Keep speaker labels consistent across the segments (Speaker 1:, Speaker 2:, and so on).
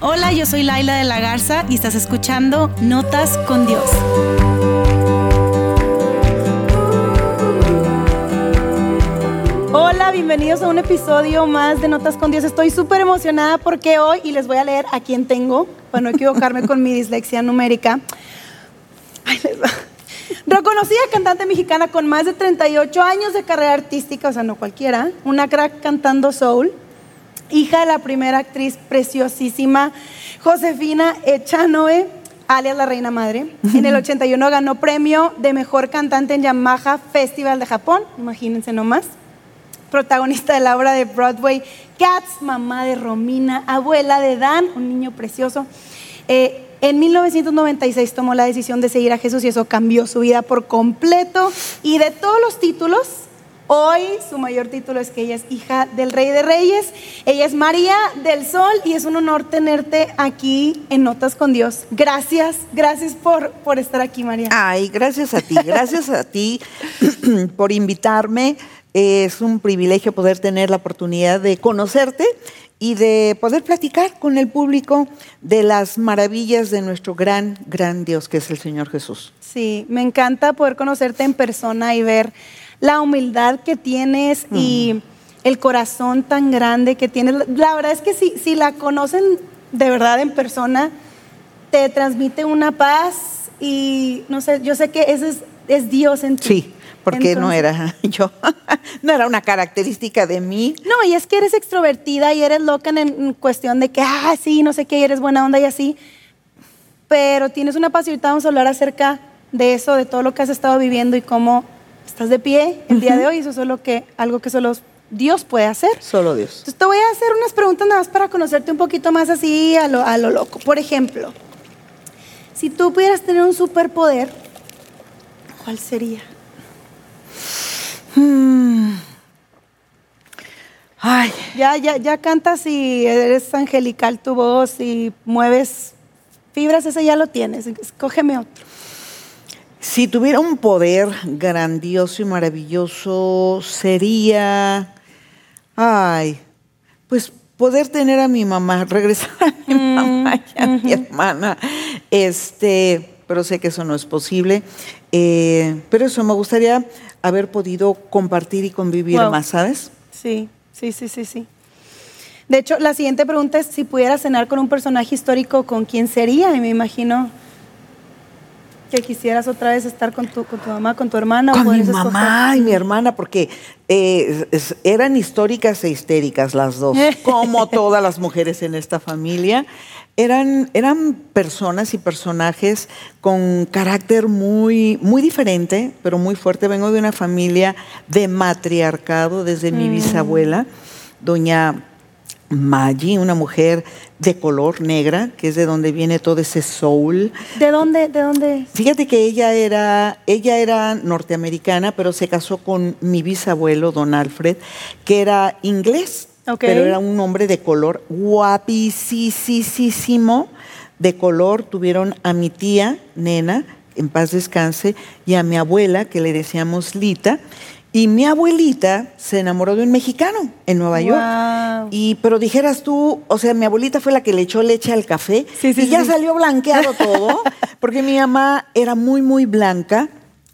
Speaker 1: Hola, yo soy Laila de la Garza y estás escuchando Notas con Dios. Hola, bienvenidos a un episodio más de Notas con Dios. Estoy súper emocionada porque hoy, y les voy a leer a quién tengo, para no equivocarme con mi dislexia numérica. Ay, les va. Reconocida cantante mexicana con más de 38 años de carrera artística, o sea, no cualquiera, una crack cantando soul, hija de la primera actriz preciosísima Josefina Echanoe, alias la Reina Madre. En el 81 ganó premio de mejor cantante en Yamaha Festival de Japón, imagínense nomás. Protagonista de la obra de Broadway Cats, mamá de Romina, abuela de Dan, un niño precioso. Eh, en 1996 tomó la decisión de seguir a Jesús y eso cambió su vida por completo. Y de todos los títulos, hoy su mayor título es que ella es hija del Rey de Reyes. Ella es María del Sol y es un honor tenerte aquí en Notas con Dios. Gracias, gracias por, por estar aquí, María.
Speaker 2: Ay, gracias a ti, gracias a ti por invitarme. Es un privilegio poder tener la oportunidad de conocerte y de poder platicar con el público de las maravillas de nuestro gran, gran Dios que es el Señor Jesús.
Speaker 1: Sí, me encanta poder conocerte en persona y ver la humildad que tienes y el corazón tan grande que tienes. La verdad es que si, si la conocen de verdad en persona, te transmite una paz y no sé, yo sé que ese es, es Dios en ti.
Speaker 2: Sí, porque no era yo, no era una característica de mí.
Speaker 1: No, y es que eres extrovertida y eres loca en, en cuestión de que, ah, sí, no sé qué, y eres buena onda y así. Pero tienes una paz y ahorita vamos a hablar acerca de eso, de todo lo que has estado viviendo y cómo estás de pie el día de hoy. Eso es solo que, algo que solo Dios puede hacer.
Speaker 2: Solo Dios.
Speaker 1: Entonces te voy a hacer unas preguntas nada más para conocerte un poquito más así a lo, a lo loco. Por ejemplo, si tú pudieras tener un superpoder, ¿cuál sería?
Speaker 2: Ay,
Speaker 1: Ya, ya, ya cantas y eres angelical tu voz y mueves fibras, ese ya lo tienes. Escógeme otro.
Speaker 2: Si tuviera un poder grandioso y maravilloso, sería, ay, pues poder tener a mi mamá, regresar a mi mamá y a mi hermana. Este, pero sé que eso no es posible. Eh, pero eso, me gustaría haber podido compartir y convivir
Speaker 1: Wow.
Speaker 2: más, ¿sabes?
Speaker 1: Sí, sí, sí, sí, sí. De hecho, la siguiente pregunta es si pudieras cenar con un personaje histórico, ¿con quién sería? Y me imagino que quisieras otra vez estar con tu, con tu mamá, con tu hermana. o
Speaker 2: Con mi
Speaker 1: puedes escoger.
Speaker 2: mamá y mi hermana, porque eh, eran históricas e histéricas las dos, como todas las mujeres en esta familia. Eran, eran personas y personajes con carácter muy, muy diferente, pero muy fuerte. Vengo de una familia de matriarcado desde mi bisabuela, doña Maggi, una mujer de color negra, que es de donde viene todo ese soul.
Speaker 1: ¿De dónde? ¿De dónde?
Speaker 2: Fíjate que ella era, ella era norteamericana, pero se casó con mi bisabuelo, don Alfred, que era inglés, pero era un hombre de color guapísimo de color. Tuvieron a mi tía, nena, en paz descanse, y a mi abuela, que le decíamos Lita. Y mi abuelita se enamoró de un mexicano en Nueva York. Y, pero dijeras tú, o sea, mi abuelita fue la que le echó leche al café
Speaker 1: Sí, sí,
Speaker 2: y ya salió blanqueado todo, porque mi mamá era muy, muy blanca,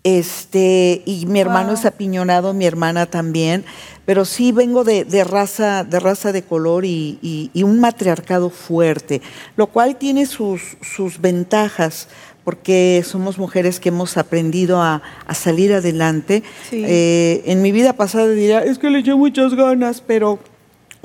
Speaker 2: este, y mi hermano
Speaker 1: Wow.
Speaker 2: es apiñonado, mi hermana también, pero sí vengo de, de raza, de raza de color y, y- y un matriarcado fuerte, lo cual tiene sus, sus ventajas. Porque somos mujeres que hemos aprendido a, a salir adelante.
Speaker 1: Sí.
Speaker 2: Eh, en mi vida pasada diría, es que le eché muchas ganas, pero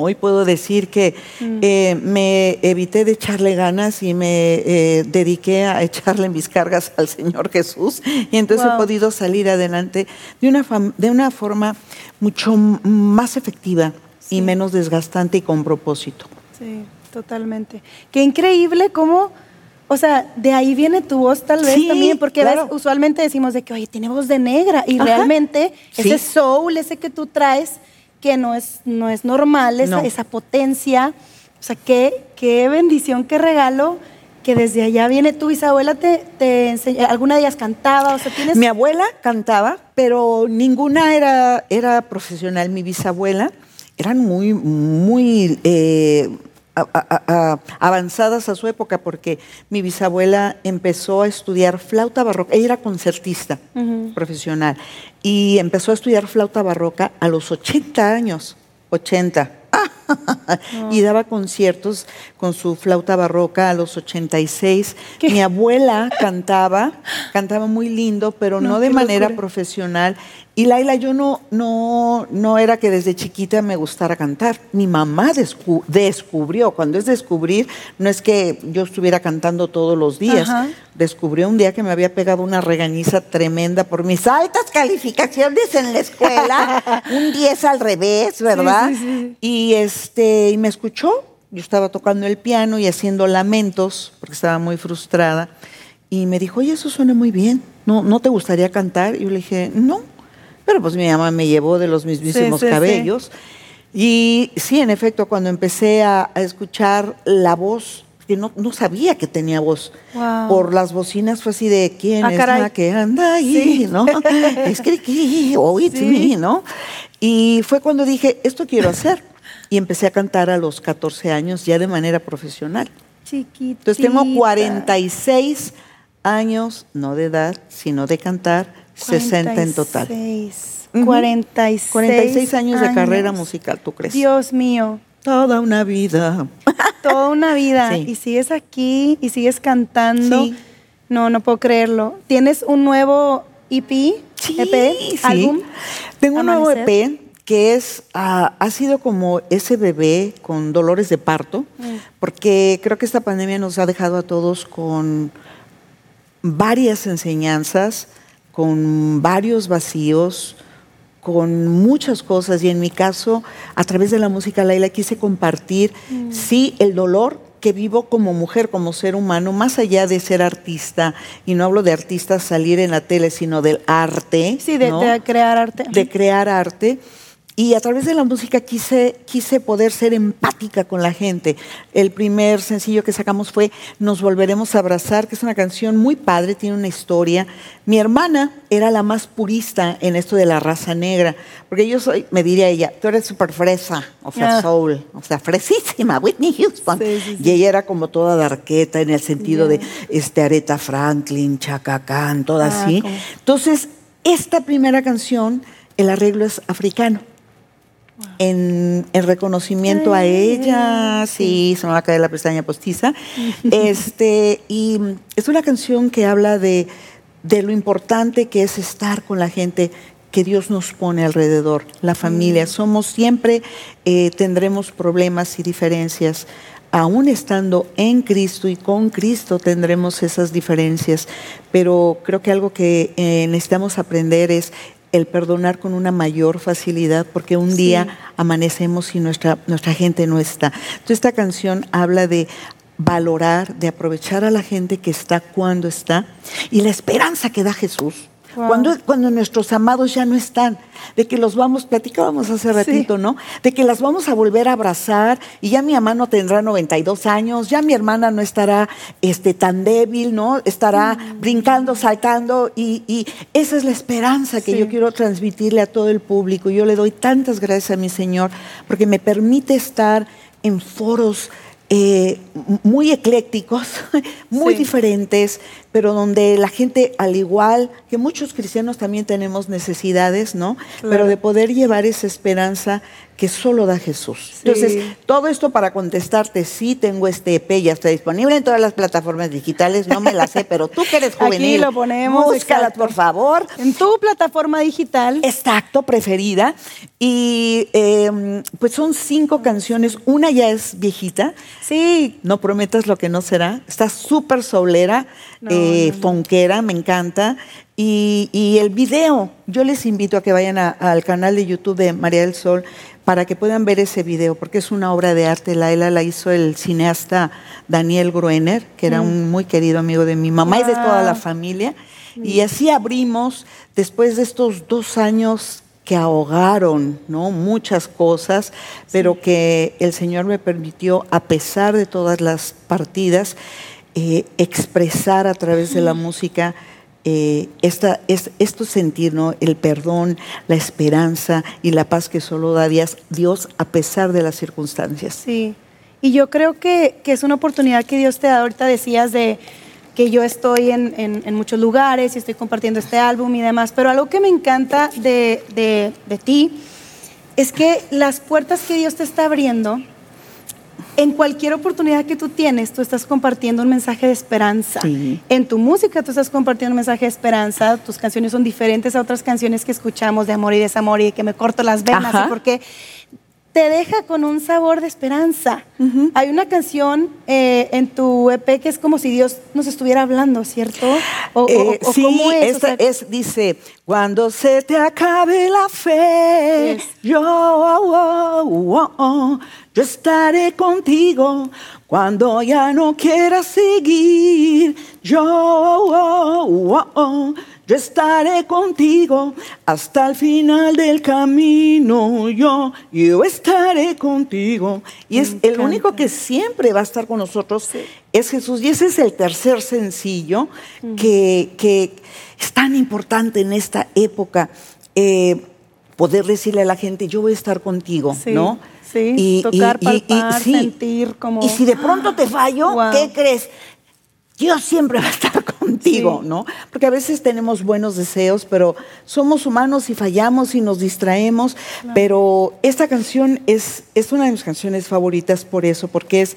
Speaker 2: Hoy puedo decir que eh, me evité de echarle ganas y me eh, dediqué a echarle mis cargas al Señor Jesús y entonces
Speaker 1: Wow.
Speaker 2: he podido salir adelante de una, fam- de una forma mucho más efectiva
Speaker 1: Sí.
Speaker 2: y menos desgastante y con propósito.
Speaker 1: Sí, totalmente. Qué increíble cómo, o sea, de ahí viene tu voz tal vez
Speaker 2: Sí,
Speaker 1: también, porque
Speaker 2: claro.
Speaker 1: ves, usualmente decimos de que, oye, tiene voz de negra, y
Speaker 2: Ajá.
Speaker 1: realmente
Speaker 2: Sí.
Speaker 1: ese soul, ese que tú traes, que no es, no es normal, esa,
Speaker 2: No.
Speaker 1: esa potencia, o sea, qué, qué bendición, qué regalo, que desde allá viene tu bisabuela, te, te enseñó, alguna de ellas cantaba, o sea, tienes...
Speaker 2: Mi abuela cantaba, pero ninguna era, era profesional. Mi bisabuela eran muy, muy eh, avanzadas a su época, porque mi bisabuela empezó a estudiar flauta barroca. Ella era concertista profesional y empezó a estudiar flauta barroca a los 80 años. 80. y daba conciertos con su flauta barroca a los 86. Mi abuela cantaba, cantaba muy lindo, pero no, de manera profesional. Y Laila, yo no, no, no era que desde chiquita me gustara cantar. Mi mamá descubrió, cuando es descubrir, no es que yo estuviera cantando todos los días. Descubrió un día que me había pegado una regañiza tremenda por mis altas calificaciones en la escuela, un 10 al revés, ¿verdad? y este, y me escuchó. Yo estaba tocando el piano y haciendo lamentos, porque estaba muy frustrada. Y me dijo, oye, eso suena muy bien. ¿No, ¿no te gustaría cantar? Y yo le dije, no pero pues mi mamá me llevó de los mismísimos cabellos. Y sí, en efecto, cuando empecé a, escuchar la voz, que no, no, sabía que tenía voz, por las bocinas fue así de quién ah, es la que anda ahí, ¿no? es que, oh, it's me, ¿no? Y fue cuando dije, esto quiero hacer. Y empecé a cantar a los 14 años ya de manera profesional.
Speaker 1: Chiquita.
Speaker 2: Entonces tengo 46 años, no de edad, sino de cantar 60 en total.
Speaker 1: 46.
Speaker 2: 46 años, de carrera musical, ¿tú crees?
Speaker 1: Dios mío.
Speaker 2: Toda una vida.
Speaker 1: Toda una vida. Y sigues aquí y sigues cantando. No, no puedo creerlo. ¿Tienes un nuevo EP?
Speaker 2: Sí, EP, álbum. Tengo un nuevo EP que es, ah, ha sido como ese bebé con dolores de parto, mm. porque creo que esta pandemia nos ha dejado a todos con varias enseñanzas, con varios vacíos, con muchas cosas y en mi caso, a través de la música Laila, quise compartir, mm. sí, el dolor que vivo como mujer, como ser humano, más allá de ser artista, y no hablo de artistas salir en la tele, sino del arte.
Speaker 1: Sí, de, de crear arte.
Speaker 2: De crear arte y a través de la música quise, quise poder ser empática con la gente. El primer sencillo que sacamos fue Nos Volveremos a Abrazar, que es una canción muy padre, tiene una historia. Mi hermana era la más purista en esto de la raza negra, porque yo soy, me diría ella, tú eres súper fresa, o sea, ah. soul, o sea, fresísima, Whitney Houston. Y ella era como toda darqueta en el sentido de este, Aretha Franklin, Chaka Khan, toda ah, así. Entonces, esta primera canción, el arreglo es africano en, reconocimiento a ella, sí, se me va a caer la pestaña postiza. este, y es una canción que habla de, de lo importante que es estar con la gente que Dios nos pone alrededor, la familia. Somos siempre, eh, tendremos problemas y diferencias. Aún estando en Cristo y con Cristo tendremos esas diferencias, pero creo que algo que eh, necesitamos aprender es el perdonar con una mayor facilidad, porque un día amanecemos y nuestra, nuestra gente no está. Entonces esta canción habla de valorar, de aprovechar a la gente que está cuando está y la esperanza que da Jesús cuando, cuando nuestros amados ya no están, de que los vamos, platicábamos hace ratito, ¿no? De que las vamos a volver a abrazar y ya mi mamá no tendrá 92 años, ya mi hermana no estará este, tan débil, ¿no? Estará mm. brincando, saltando y, y, esa es la esperanza que yo quiero transmitirle a todo el público. Yo le doy tantas gracias a mi Señor porque me permite estar en foros eh, muy eclécticos, muy diferentes, pero donde la gente, al igual que muchos cristianos también tenemos necesidades, ¿no? Pero de poder llevar esa esperanza que solo da Jesús. Entonces, todo esto para contestarte, sí tengo este EP, ya está disponible en todas las plataformas digitales, no me la sé, pero tú que eres juvenil,
Speaker 1: Aquí lo ponemos,
Speaker 2: búscala por favor.
Speaker 1: En tu plataforma digital.
Speaker 2: Exacto, preferida. Y em, pues son cinco canciones, una ya es viejita.
Speaker 1: Sí.
Speaker 2: No prometas lo que no será. Está súper solera, eh, fonquera, me encanta. Y, el video, yo les invito a que vayan al canal de YouTube de María del Sol para que puedan ver ese video, porque es una obra de arte. La la hizo el cineasta Daniel Gruener, que era un muy querido amigo de mi mamá y de toda la familia. Y así abrimos, después de estos dos años que ahogaron ¿no? muchas cosas, pero que el Señor me permitió, a pesar de todas las partidas, eh, expresar a través de la música eh, esta, es, esto sentir, ¿no? el perdón, la esperanza y la paz que solo da Dios, Dios a pesar de las circunstancias.
Speaker 1: Sí, Y yo creo que, que es una oportunidad que Dios te da. Ahorita decías de que yo estoy en, en- en muchos lugares y estoy compartiendo este álbum y demás, pero algo que me encanta de, de- de ti es que las puertas que Dios te está abriendo, en cualquier oportunidad que tú tienes, tú estás compartiendo un mensaje de esperanza.
Speaker 2: Sí.
Speaker 1: En tu música tú estás compartiendo un mensaje de esperanza, tus canciones son diferentes a otras canciones que escuchamos de amor y desamor y de que me corto las venas,
Speaker 2: Ajá.
Speaker 1: y porque te deja con un sabor de esperanza. Hay una canción eh, en tu EP que es como si Dios nos estuviera hablando, ¿cierto? O,
Speaker 2: Eh,
Speaker 1: o
Speaker 2: sí,
Speaker 1: cómo es, o
Speaker 2: esta
Speaker 1: sea,
Speaker 2: es, dice, cuando se te acabe la fe,
Speaker 1: Yes.
Speaker 2: yo, oh, oh, oh, yo estaré contigo. Cuando ya no quieras seguir, yo, oh, oh, oh, yo estaré contigo hasta el final del camino. Yo, yo estaré contigo. Y
Speaker 1: Me
Speaker 2: es el único que siempre va a estar con nosotros es Jesús. Y ese es el tercer sencillo que, que es tan importante en esta época. eh, poder decirle a la gente, yo voy a estar contigo,
Speaker 1: Sí,
Speaker 2: ¿no?
Speaker 1: sí, tocar, palpar,
Speaker 2: sí.
Speaker 1: sentir como-
Speaker 2: Y si de pronto te fallo,
Speaker 1: Wow.
Speaker 2: ¿qué crees? Dios siempre va a estar contigo,
Speaker 1: Sí.
Speaker 2: ¿no? Porque a veces tenemos buenos deseos, pero somos humanos y fallamos y nos distraemos. Pero esta canción es, es una de mis canciones favoritas por eso, porque es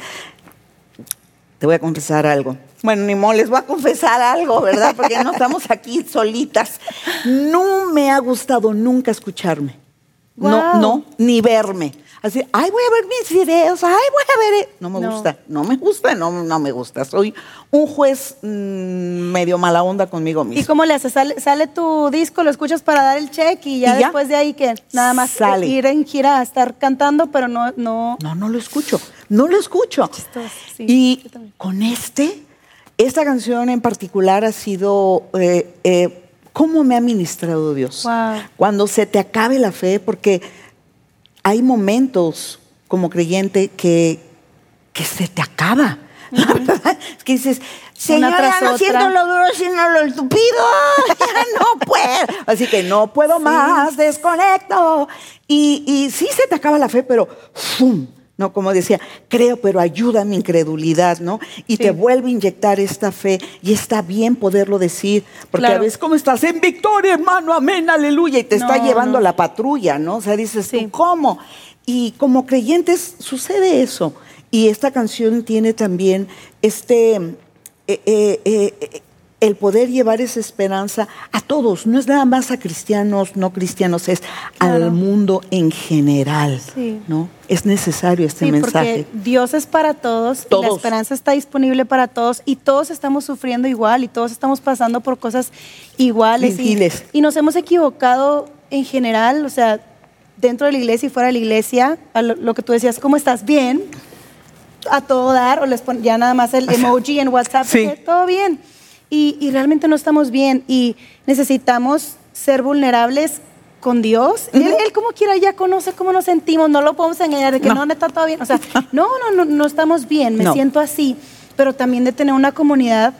Speaker 2: te voy a confesar algo. Bueno, ni modo, les voy a confesar algo, ¿verdad? Porque no estamos aquí solitas. No me ha gustado nunca escucharme. No,
Speaker 1: Guau.
Speaker 2: no, ni verme. Así, ay, voy a ver mis videos, ay, voy a ver. e-". No me
Speaker 1: No.
Speaker 2: gusta, no me gusta, no, no me gusta. Soy un juez mm, medio mala onda conmigo
Speaker 1: ¿Y
Speaker 2: mismo.
Speaker 1: cómo le haces? Sale, sale tu disco, lo escuchas para dar el check y ya,
Speaker 2: Y ya.
Speaker 1: después de ahí que nada más
Speaker 2: Sale.
Speaker 1: ir en gira a estar cantando, pero no, no.
Speaker 2: No, no lo escucho, no lo escucho.
Speaker 1: Chistoso, sí,
Speaker 2: y con este, esta canción en particular ha sido eh, eh, cómo me ha ministrado Dios.
Speaker 1: Wow.
Speaker 2: Cuando se te acabe la fe, porque hay momentos como creyente que, que se te acaba. La verdad es que dices, Señor, ya no
Speaker 1: otra.
Speaker 2: siento lo duro, sino lo estúpido. Ya no puedo. Así que no puedo más, desconecto. Y, y sí se te acaba la fe, pero ¡fum! No, como decía, creo, pero ayuda a mi incredulidad, ¿no? Y
Speaker 1: Sí.
Speaker 2: te vuelve a inyectar esta fe y está bien poderlo decir, porque
Speaker 1: Claro.
Speaker 2: a veces, ¿cómo estás? En victoria, hermano, amén, aleluya, y te está llevando
Speaker 1: no.
Speaker 2: la patrulla, ¿no? O sea, dices
Speaker 1: Sí.
Speaker 2: tú, ¿cómo? Y como creyentes sucede eso. Y esta canción tiene también este, eh, eh, eh, el poder llevar esa esperanza a todos, no es nada más a cristianos, no cristianos, es
Speaker 1: Claro.
Speaker 2: al mundo en general,
Speaker 1: Sí.
Speaker 2: ¿no? Es necesario este
Speaker 1: Sí,
Speaker 2: mensaje.
Speaker 1: porque Dios es para todos, y la
Speaker 2: Todos.
Speaker 1: esperanza está disponible para todos y todos estamos sufriendo igual y todos estamos pasando por cosas iguales. y-. Y, nos hemos equivocado en general, o sea, dentro de la iglesia y fuera de la iglesia, a lo, lo que tú decías, ¿cómo estás? Bien, a todo dar, o les pon ya nada más el emoji en WhatsApp,
Speaker 2: Sí.
Speaker 1: que todo bien. Y, y realmente no estamos bien y necesitamos ser vulnerables con Dios. él, él como quiera ya conoce cómo nos sentimos, no lo podemos engañar de que
Speaker 2: No.
Speaker 1: no, neta, todo bien. O sea, no, no, no, no estamos bien, me
Speaker 2: No.
Speaker 1: siento así, pero también de tener una comunidad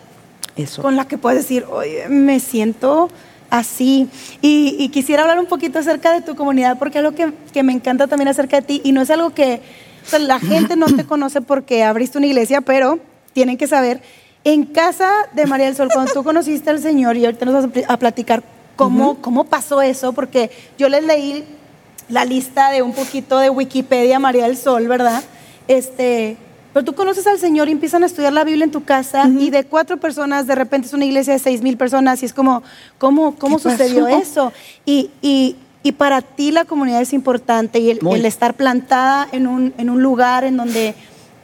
Speaker 2: Eso.
Speaker 1: con la que puedes decir, oye, me siento así. Y, y quisiera hablar un poquito acerca de tu comunidad, porque algo que, que me encanta también acerca de ti, y no es algo que o sea, la gente no te conoce porque abriste una iglesia, pero tienen que saber, en casa de María del Sol, cuando tú conociste al Señor, y ahorita nos vas a pl- a platicar cómo, cómo pasó eso, porque yo les leí la lista de un poquito de Wikipedia María del Sol, ¿verdad? Este, pero tú conoces al Señor y empiezan a estudiar la Biblia en tu casa y de cuatro personas de repente es una iglesia de seis mil personas y es como, ¿cómo, cómo
Speaker 2: ¿Qué
Speaker 1: sucedió
Speaker 2: pasó?
Speaker 1: eso? Y, y, y para ti la comunidad es importante y el, el estar plantada en un, en un lugar en donde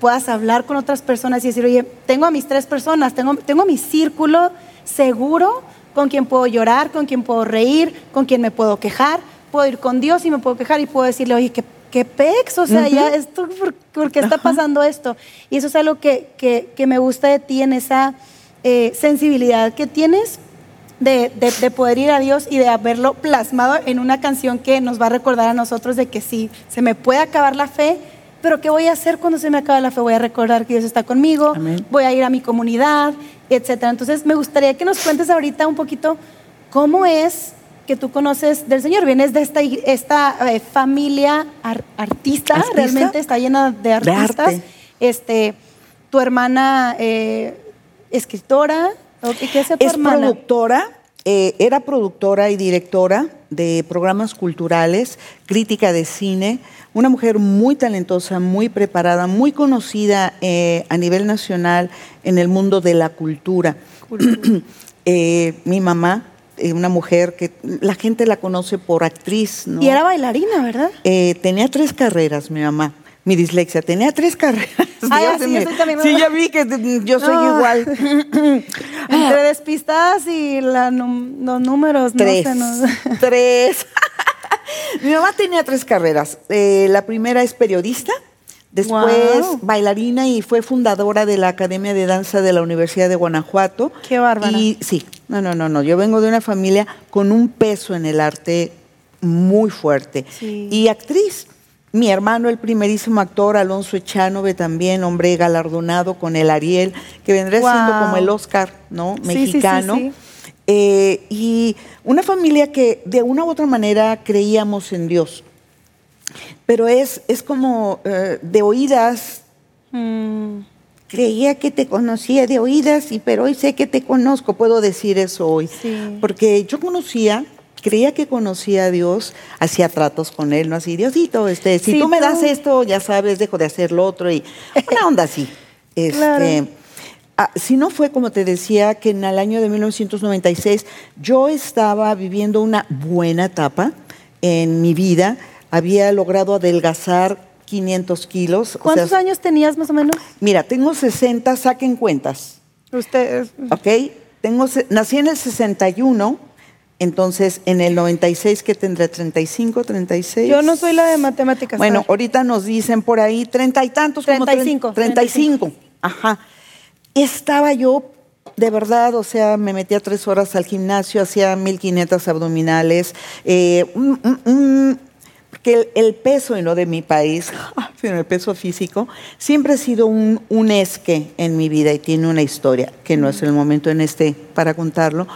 Speaker 1: puedas hablar con otras personas y decir, oye, tengo a mis tres personas, tengo, tengo mi círculo seguro con quien puedo llorar, con quien puedo reír, con quien me puedo quejar, puedo ir con Dios y me puedo quejar y puedo decirle, oye, qué, qué pex, o sea, ya esto, ¿por, por qué está pasando esto? Y eso es algo que, que, que me gusta de ti en esa eh, sensibilidad que tienes de, de- de poder ir a Dios y de haberlo plasmado en una canción que nos va a recordar a nosotros de que sí, se me puede acabar la fe, pero ¿qué voy a hacer cuando se me acabe la fe? Voy a recordar que Dios está conmigo,
Speaker 2: Amén.
Speaker 1: voy a ir a mi comunidad, etcétera. Entonces, me gustaría que nos cuentes ahorita un poquito cómo es que tú conoces del Señor. Vienes de esta, esta eh, familia ar- artista,
Speaker 2: ¿Artista?
Speaker 1: realmente está llena de artistas. Este, tu hermana eh, escritora, ¿o ¿qué qué hace tu
Speaker 2: Es
Speaker 1: hermana?
Speaker 2: productora, eh, era productora y directora de programas culturales, crítica de cine, una mujer muy talentosa, muy preparada, muy conocida eh, a nivel nacional en el mundo de la cultura. Eh, mi mamá, una mujer que la gente la conoce por actriz, ¿no?
Speaker 1: Y era bailarina, ¿verdad?
Speaker 2: Tenía tres carreras, mi mamá. Mi dislexia, tenía tres carreras. Dios
Speaker 1: sí, yo también,
Speaker 2: ya vi que mm, yo soy
Speaker 1: No.
Speaker 2: igual.
Speaker 1: Entre despistadas y la los números,
Speaker 2: Tres.
Speaker 1: no
Speaker 2: Tres. Mi mamá tenía tres carreras. Eh, la primera es periodista, después bailarina y fue fundadora de la Academia de Danza de la Universidad de Guanajuato.
Speaker 1: Qué bárbara.
Speaker 2: Y sí, no, no, no, no. Yo vengo de una familia con un peso en el arte muy fuerte.
Speaker 1: Sí.
Speaker 2: Y actriz. Mi hermano, el primerísimo actor, Alonso Echanove, también, hombre galardonado con el Ariel, que vendría siendo
Speaker 1: Guau.
Speaker 2: como el Oscar, ¿no?
Speaker 1: Sí, sí, sí,
Speaker 2: Mexicano.
Speaker 1: sí.
Speaker 2: Eh, y una familia que de una u otra manera creíamos en Dios. Pero es, es como eh, de oídas,
Speaker 1: Mm,
Speaker 2: creía que te conocía de oídas, y, pero hoy sé que te conozco, puedo decir eso hoy.
Speaker 1: Sí.
Speaker 2: Porque yo conocía, creía que conocía a Dios, hacía tratos con Él, ¿no? Así, Diosito, este, si
Speaker 1: Sí,
Speaker 2: tú me das esto, ya sabes, dejo de hacer lo otro, y una onda así. Este,
Speaker 1: Claro.
Speaker 2: ah, si no fue, como te decía, que en el año de 1996 yo estaba viviendo una buena etapa en mi vida, había logrado adelgazar 500 kilos. o
Speaker 1: ¿Cuántos
Speaker 2: sea,
Speaker 1: años tenías más o menos?
Speaker 2: Mira, tengo 60, saquen cuentas,
Speaker 1: Ustedes.
Speaker 2: ¿ok? Tengo, nací en el 61, entonces en el 96 que tendré 35, 36.
Speaker 1: Yo no soy la de matemáticas.
Speaker 2: Bueno, ahorita nos dicen por ahí treinta y tantos, como tre-
Speaker 1: 35,
Speaker 2: 35. Ajá. Estaba yo, de verdad, o sea, me metía tres horas al gimnasio, hacía 1500 abdominales, eh, un- un- un- porque el, el peso, y no de mi país, sino el peso físico, siempre ha sido un, un esque en mi vida y tiene una historia, que no es el momento en este para contarlo,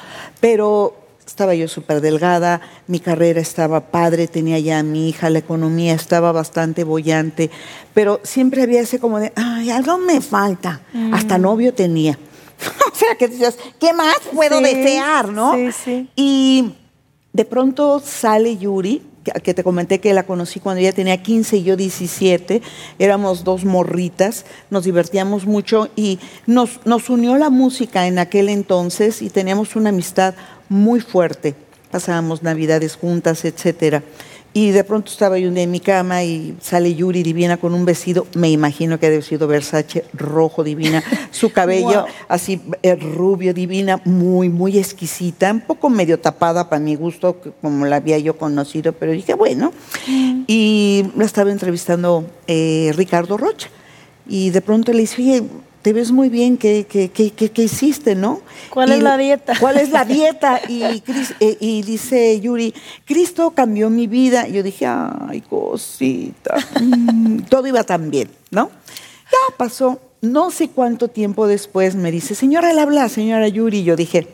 Speaker 2: pero estaba yo súper delgada, mi carrera estaba padre, tenía ya a mi hija, la economía estaba bastante bollante, pero siempre había ese como de, ay, algo me falta. Hasta novio tenía. o sea, que decías, ¿qué más puedo
Speaker 1: Sí,
Speaker 2: desear, no?
Speaker 1: sí, sí.
Speaker 2: Y de pronto sale Yuri, que- que te comenté que la conocí cuando ella tenía 15 y yo 17, éramos dos morritas, nos divertíamos mucho y nos, nos unió la música en aquel entonces y teníamos una amistad muy fuerte. Pasábamos navidades juntas, etcétera. Y de pronto estaba yo un día en mi cama y sale Yuri divina con un vestido, me imagino que debe sido Versace, rojo divina, su cabello
Speaker 1: Wow.
Speaker 2: así eh, rubio, divina, muy, muy exquisita, un poco medio tapada para mi gusto, como la había yo conocido, pero dije, bueno. Y la estaba entrevistando eh, Ricardo Rocha. Y de pronto le dice, oye, te ves muy bien, ¿qué, qué, qué, qué- qué hiciste, no?
Speaker 1: ¿Cuál
Speaker 2: Y-
Speaker 1: es la dieta?
Speaker 2: ¿Cuál es la dieta? Y, eh, y dice Yuri, Cristo cambió mi vida. Y yo dije, ay, cosita. todo iba tan bien, ¿no? Ya pasó, no sé cuánto tiempo después me dice, señora, él habla, señora Yuri. Y yo dije,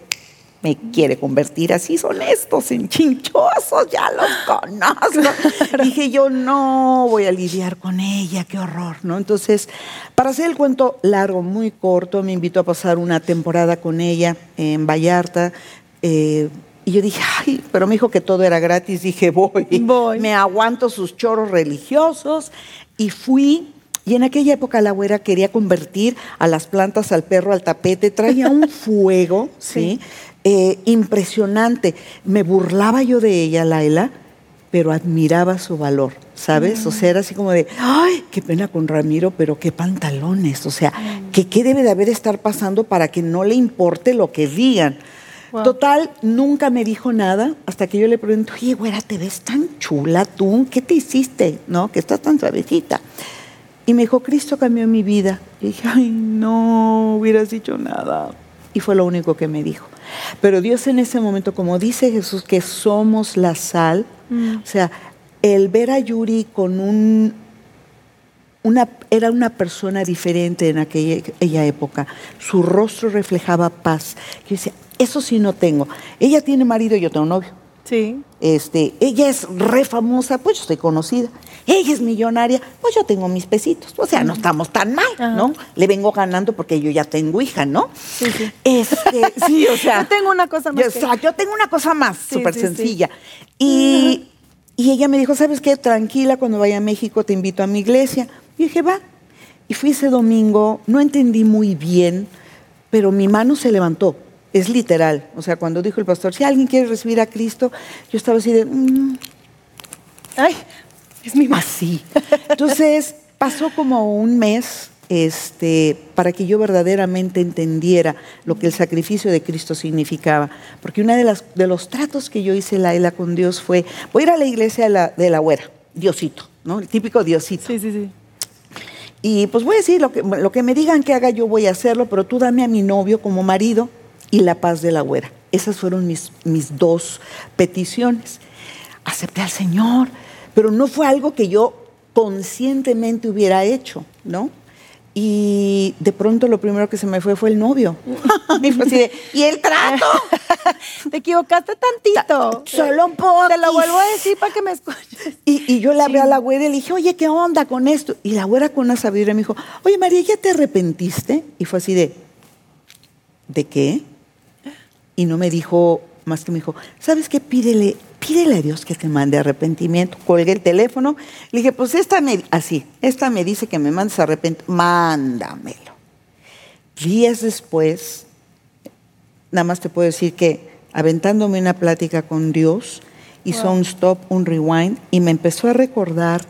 Speaker 2: me quiere convertir así, son estos en chinchosos, ya los conozco. Dije yo, no voy a lidiar con ella, qué horror, ¿no? Entonces, para hacer el cuento largo, muy corto, me invitó a pasar una temporada con ella en Vallarta. eh, y yo dije, ay, pero me dijo que todo era gratis. Dije, voy,
Speaker 1: Voy.
Speaker 2: me aguanto sus choros religiosos. Y fui, y en aquella época la güera quería convertir a las plantas, al perro, al tapete. Traía un fuego, ¿sí? Eh, impresionante. Me burlaba yo de ella, Laila, pero admiraba su valor, ¿sabes? O sea, era así como de, ay, qué pena con Ramiro, pero qué pantalones. O sea, que qué debe de haber estar pasando para que no le importe lo que digan.
Speaker 1: Wow.
Speaker 2: Total, nunca me dijo nada hasta que yo le pregunto, oye, güera, te ves tan chula tú, ¿qué te hiciste? ¿No? Que estás tan suavecita. Y me dijo, Cristo cambió mi vida. Y dije, ay, no hubieras dicho nada. Y fue lo único que me dijo. Pero Dios en ese momento, como dice Jesús, que somos la sal, o sea, el ver a Yuri con un, una, era una persona diferente en aquella, aquella época. Su rostro reflejaba paz. Yo decía, eso sí no tengo. Ella tiene marido, yo tengo novio.
Speaker 1: Sí.
Speaker 2: Este, ella es re famosa, pues yo estoy conocida. Ella es millonaria, pues yo tengo mis pesitos. O sea, no estamos tan mal,
Speaker 1: Ajá.
Speaker 2: ¿no? Le vengo ganando porque yo ya tengo hija, ¿no?
Speaker 1: Sí, sí.
Speaker 2: Este, sí, o sea.
Speaker 1: Yo tengo una cosa más
Speaker 2: Yo,
Speaker 1: que-
Speaker 2: o sea, yo tengo una cosa más, súper
Speaker 1: sí, sí.
Speaker 2: sencilla. Y, y ella me dijo, ¿sabes qué? Tranquila, cuando vaya a México te invito a mi iglesia. Y dije, va. Y fui ese domingo, no entendí muy bien, pero mi mano se levantó. Es literal. O sea, cuando dijo el pastor, si alguien quiere recibir a Cristo, yo estaba así de, "Mm",
Speaker 1: Ay, es mi más.
Speaker 2: así. Entonces, pasó como un mes este, para que yo verdaderamente entendiera lo que el sacrificio de Cristo significaba. Porque uno de, las, de los tratos que yo hice, Laila, con Dios fue, voy a ir a la iglesia de la, de la güera, Diosito, ¿no? El típico Diosito.
Speaker 1: Sí, sí, sí.
Speaker 2: Y pues voy a decir, lo que, lo que me digan que haga, yo voy a hacerlo, pero tú dame a mi novio como marido y la paz de la güera. Esas fueron mis, mis dos peticiones. Acepté al Señor, pero no fue algo que yo conscientemente hubiera hecho, ¿no? Y de pronto lo primero que se me fue fue el novio. y fue así de, ¿y el trato?
Speaker 1: Te equivocaste tantito.
Speaker 2: Solo un poco.
Speaker 1: Te lo vuelvo a decir para que me escuches.
Speaker 2: Y, y yo le hablé a la güera y le dije, oye, ¿qué onda con esto? Y la güera con una sabiduría me dijo, oye, María, ¿ya te arrepentiste? Y fue así de, ¿de qué? Y no me dijo, más que me dijo, ¿sabes qué? Pídele, pídele a Dios que te mande arrepentimiento. Colgué el teléfono. Le dije, pues esta me, así, esta me dice que me mandes arrepentimiento. Mándamelo. Días después, nada más te puedo decir que aventándome una plática con Dios, hizo un stop, un rewind y me empezó a recordar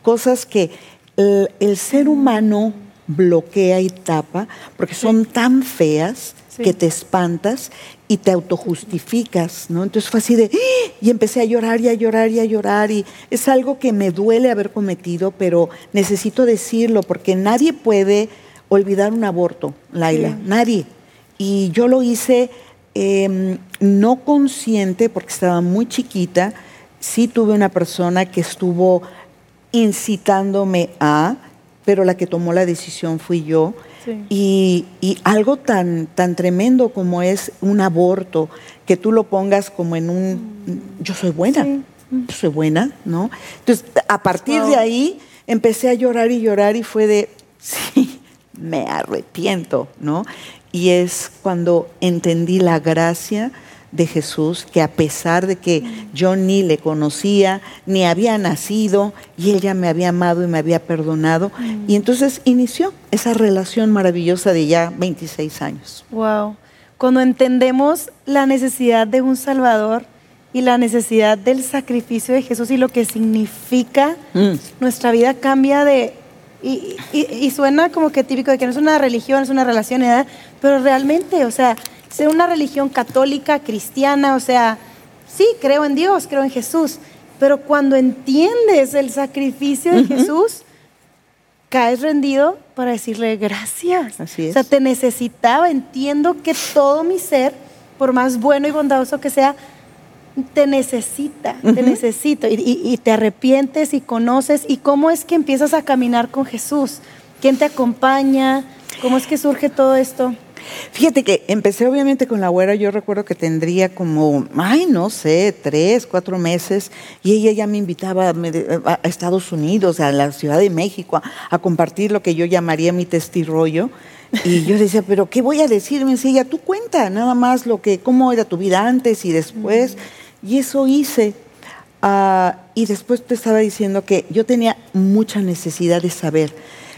Speaker 2: cosas que el, el ser humano bloquea y tapa porque son tan feas
Speaker 1: Sí.
Speaker 2: que te espantas y te autojustificas, ¿no? Entonces fue así de, ¡Ah! y empecé a llorar y a llorar y a llorar y es algo que me duele haber cometido, pero necesito decirlo porque nadie puede olvidar un aborto, Laila,
Speaker 1: Sí.
Speaker 2: nadie. Y yo lo hice eh, no consciente porque estaba muy chiquita. Sí tuve una persona que estuvo incitándome a, pero la que tomó la decisión fui yo.
Speaker 1: Sí.
Speaker 2: Y, y algo tan, tan tremendo como es un aborto, que tú lo pongas como en un, yo soy buena,
Speaker 1: Sí.
Speaker 2: yo soy buena, ¿no? Entonces, a partir de ahí empecé a llorar y llorar y fue de, sí, me arrepiento, ¿no? Y es cuando entendí la gracia de Jesús, que a pesar de que yo ni le conocía, ni había nacido, y él ya me había amado y me había perdonado, y entonces inició esa relación maravillosa de ya 26 años.
Speaker 1: Wow. Cuando entendemos la necesidad de un Salvador y la necesidad del sacrificio de Jesús y lo que significa,
Speaker 2: Mm.
Speaker 1: nuestra vida cambia de... Y, y- y suena como que típico de que no es una religión, es una relación, ¿verdad? pero realmente, o sea, ser una religión católica, cristiana, o sea, sí, creo en Dios, creo en Jesús, pero cuando entiendes el sacrificio de Jesús, caes rendido para decirle gracias.
Speaker 2: Así es.
Speaker 1: O sea, te necesitaba, entiendo que todo mi ser, por más bueno y bondadoso que sea, te necesita, te necesito. Y, y- y te arrepientes y conoces. ¿Y cómo es que empiezas a caminar con Jesús? ¿Quién te acompaña? ¿Cómo es que surge todo esto?
Speaker 2: Fíjate que empecé obviamente con la güera, yo recuerdo que tendría como, ay, no sé, tres, cuatro meses, y ella ya me invitaba a, Estados Unidos, a la Ciudad de México, a, compartir lo que yo llamaría mi testirollo. Y yo decía, pero ¿qué voy a decir? Me decía, ella, tú cuenta nada más lo que, cómo era tu vida antes y después. Y eso hice. Ah, y después te estaba diciendo que yo tenía mucha necesidad de saber.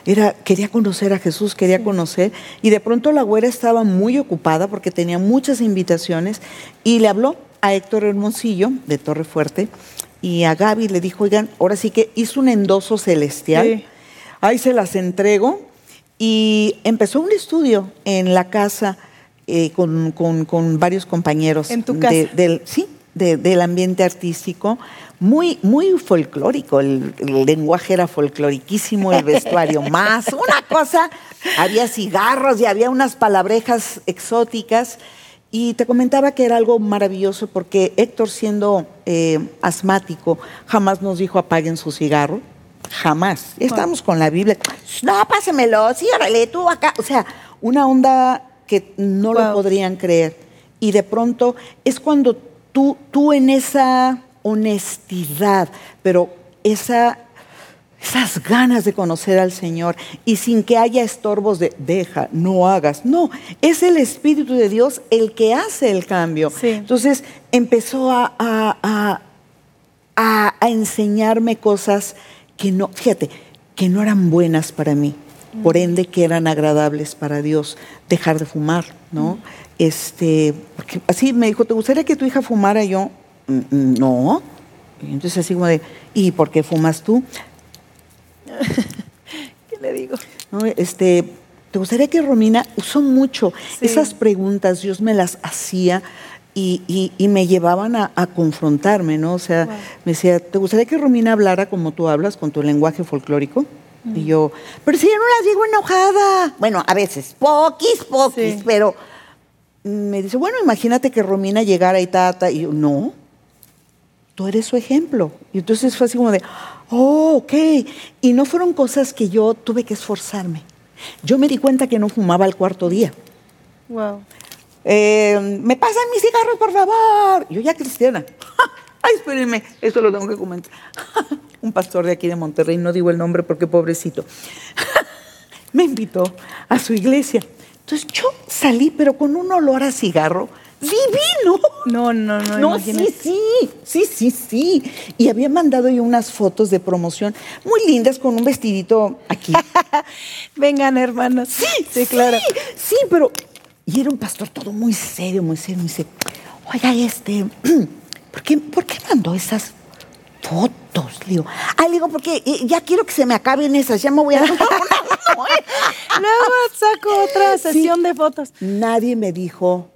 Speaker 2: Era, quería conocer a Jesús, quería conocer. Y de pronto la güera estaba muy ocupada porque tenía muchas invitaciones y le habló a Héctor Hermosillo de Torre Fuerte y a Gaby le dijo, oigan, ahora sí que hizo un endoso celestial.
Speaker 1: Sí.
Speaker 2: Ahí se las entrego y empezó un estudio en la casa eh, con, con- con varios compañeros.
Speaker 1: En tu
Speaker 2: de-
Speaker 1: casa.
Speaker 2: del, sí, de- del ambiente artístico, muy, muy folclórico. El, el lenguaje era folcloriquísimo, el vestuario más. Una cosa, había cigarros y había unas palabrejas exóticas. Y te comentaba que era algo maravilloso porque Héctor, siendo eh, asmático, jamás nos dijo apaguen su cigarro. Jamás. Estamos con la Biblia. No, pásemelo, sí, órale, tú acá. O sea, una onda que no lo podrían creer. Y de pronto es cuando tú, tú en esa honestidad, pero esa, esas ganas de conocer al Señor y sin que haya estorbos de deja, no hagas. No, es el Espíritu de Dios el que hace el cambio.
Speaker 1: Sí.
Speaker 2: Entonces empezó a, a- a- a- a enseñarme cosas que no, fíjate, que no eran buenas para mí, por ende que eran agradables para Dios. Dejar de fumar, ¿no? Este, porque así me dijo, ¿te gustaría que tu hija fumara? Y yo, "Mm, mm, no. Y entonces así como de, ¿y por qué fumas tú?
Speaker 1: ¿Qué le digo?
Speaker 2: ¿no? Este, ¿Te gustaría que Romina usó mucho
Speaker 1: Sí.
Speaker 2: esas preguntas? Dios me las hacía y, y- y me llevaban a, a confrontarme, ¿no? O sea,
Speaker 1: Wow.
Speaker 2: me decía, ¿te gustaría que Romina hablara como tú hablas, con tu lenguaje folclórico? Y yo, pero si yo no las digo enojada. Bueno, a veces, poquis, poquis,
Speaker 1: Sí.
Speaker 2: pero me dice, bueno, imagínate que Romina llegara y tata, y yo, no, tú eres su ejemplo. Y entonces fue así como de, oh, ok. Y no fueron cosas que yo tuve que esforzarme. Yo me di cuenta que no fumaba al cuarto día.
Speaker 1: Wow.
Speaker 2: Eh, ¿Me pasan mis cigarros, por favor? Yo ya cristiana. Ay, espérenme, esto lo tengo que comentar. Un pastor de aquí de Monterrey, no digo el nombre porque pobrecito, me invitó a su iglesia. Entonces yo salí, pero con un olor a cigarro divino.
Speaker 1: No, no, no.
Speaker 2: No,
Speaker 1: imagínate.
Speaker 2: sí, sí, sí, sí, sí. Y había mandado yo unas fotos de promoción muy lindas con un vestidito aquí.
Speaker 1: Vengan, hermanos. Sí, sí, claro.
Speaker 2: Sí, pero. Y era un pastor todo muy serio, muy serio. Me dice, oiga, este, ¿por qué, por qué mandó esas fotos? Le digo, ah, le digo, porque eh, ya quiero que se me acaben esas, ya me voy a.
Speaker 1: Luego saco otra
Speaker 2: Sí.
Speaker 1: sesión de fotos.
Speaker 2: Nadie me dijo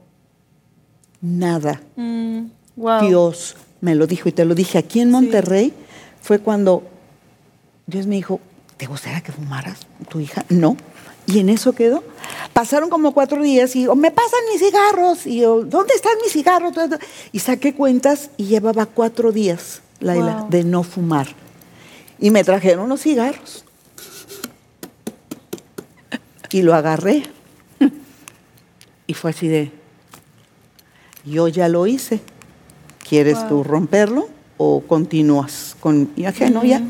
Speaker 2: nada.
Speaker 1: Mm, wow.
Speaker 2: Dios me lo dijo y te lo dije aquí en Monterrey. Fue cuando Dios me dijo, ¿te gustaría que fumaras tu hija? No. Y en eso quedó. Pasaron como cuatro días y yo, me pasan mis cigarros. Y yo, ¿dónde están mis cigarros? Y saqué cuentas y llevaba cuatro días, Laila,
Speaker 1: Wow.
Speaker 2: de no fumar. Y me trajeron unos cigarros. Y lo agarré. Y fue así de, yo ya lo hice. ¿Quieres
Speaker 1: Wow.
Speaker 2: tú romperlo o continúas con y dije, no, ya?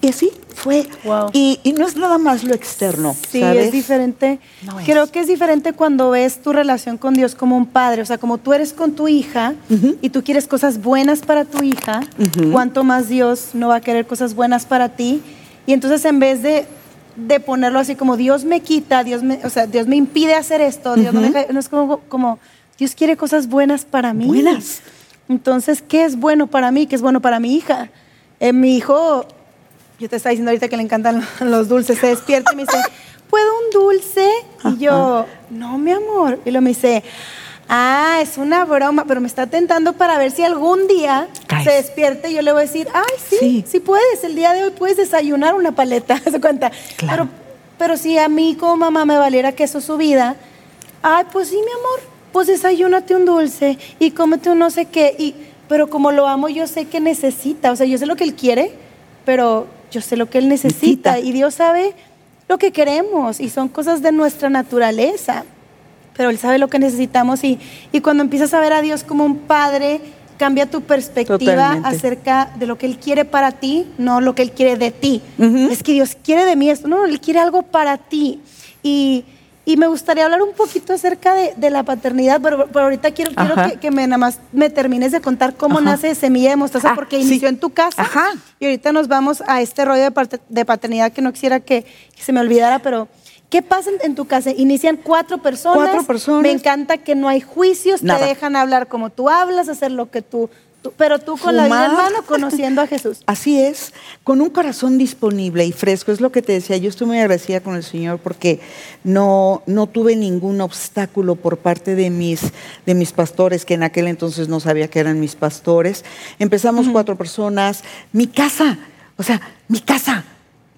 Speaker 2: Y así fue.
Speaker 1: Wow.
Speaker 2: Y, y no es nada más lo externo,
Speaker 1: Sí,
Speaker 2: ¿sabes?
Speaker 1: es diferente.
Speaker 2: No es.
Speaker 1: Creo que es diferente cuando ves tu relación con Dios como un padre. O sea, como tú eres con tu hija
Speaker 2: Ujú.
Speaker 1: y tú quieres cosas buenas para tu hija,
Speaker 2: Ujú.
Speaker 1: cuánto más Dios no va a querer cosas buenas para ti. Y entonces en vez de, de ponerlo así como Dios me quita, Dios me, o sea, Dios me impide hacer esto, Dios no, me
Speaker 2: Ujú.
Speaker 1: deja- no es como, como Dios quiere cosas buenas para mí.
Speaker 2: Buenas.
Speaker 1: Entonces, ¿qué es bueno para mí? ¿Qué es bueno para mi hija? Eh, mi hijo, yo te estaba diciendo ahorita que le encantan los dulces, se despierta y me dice, ¿puedo un dulce? Y yo, no, mi amor. Y luego me dice, ah, es una broma, pero me está tentando para ver si algún día se despierte y yo le voy a decir, ay, sí,
Speaker 2: Sí.
Speaker 1: sí, puedes, el día de hoy puedes desayunar una paleta, ¿se cuenta?
Speaker 2: Claro.
Speaker 1: Pero, pero si a mí como mamá me valiera que eso es su vida, ay, pues sí, mi amor, pues desayúnate un dulce y cómete un no sé qué. Y, pero como lo amo, yo sé que necesita, o sea, yo sé lo que él quiere, pero yo sé lo que él necesita. Y Dios sabe lo que queremos y son cosas de nuestra naturaleza. Pero Él sabe lo que necesitamos y, y cuando empiezas a ver a Dios como un padre, cambia tu perspectiva
Speaker 2: Totalmente.
Speaker 1: acerca de lo que Él quiere para ti, no lo que Él quiere de ti. Es que Dios quiere de mí esto, no, Él quiere algo para ti. Y, y me gustaría hablar un poquito acerca de, de la paternidad, pero, pero ahorita quiero, quiero que, que me nada más me termines de contar cómo
Speaker 2: Ajá.
Speaker 1: nace Semilla de Mostaza,
Speaker 2: Ah,
Speaker 1: porque
Speaker 2: sí.
Speaker 1: inició en tu casa.
Speaker 2: Ajá.
Speaker 1: Y ahorita nos vamos a este rollo de, paternidad que no quisiera que, que se me olvidara, pero ¿qué pasa en, en tu casa? Inician cuatro personas.
Speaker 2: Cuatro personas.
Speaker 1: Me encanta que no hay juicios,
Speaker 2: Nada.
Speaker 1: te dejan hablar como tú hablas, hacer lo que tú- pero tú con la vida en mano, conociendo a Jesús.
Speaker 2: Así es, con un corazón disponible y fresco. Es lo que te decía, yo estoy muy agradecida con el Señor porque no, no tuve ningún obstáculo por parte de mis, de mis pastores, que en aquel entonces no sabía que eran mis pastores. Empezamos cuatro personas. Mi casa, o sea, mi casa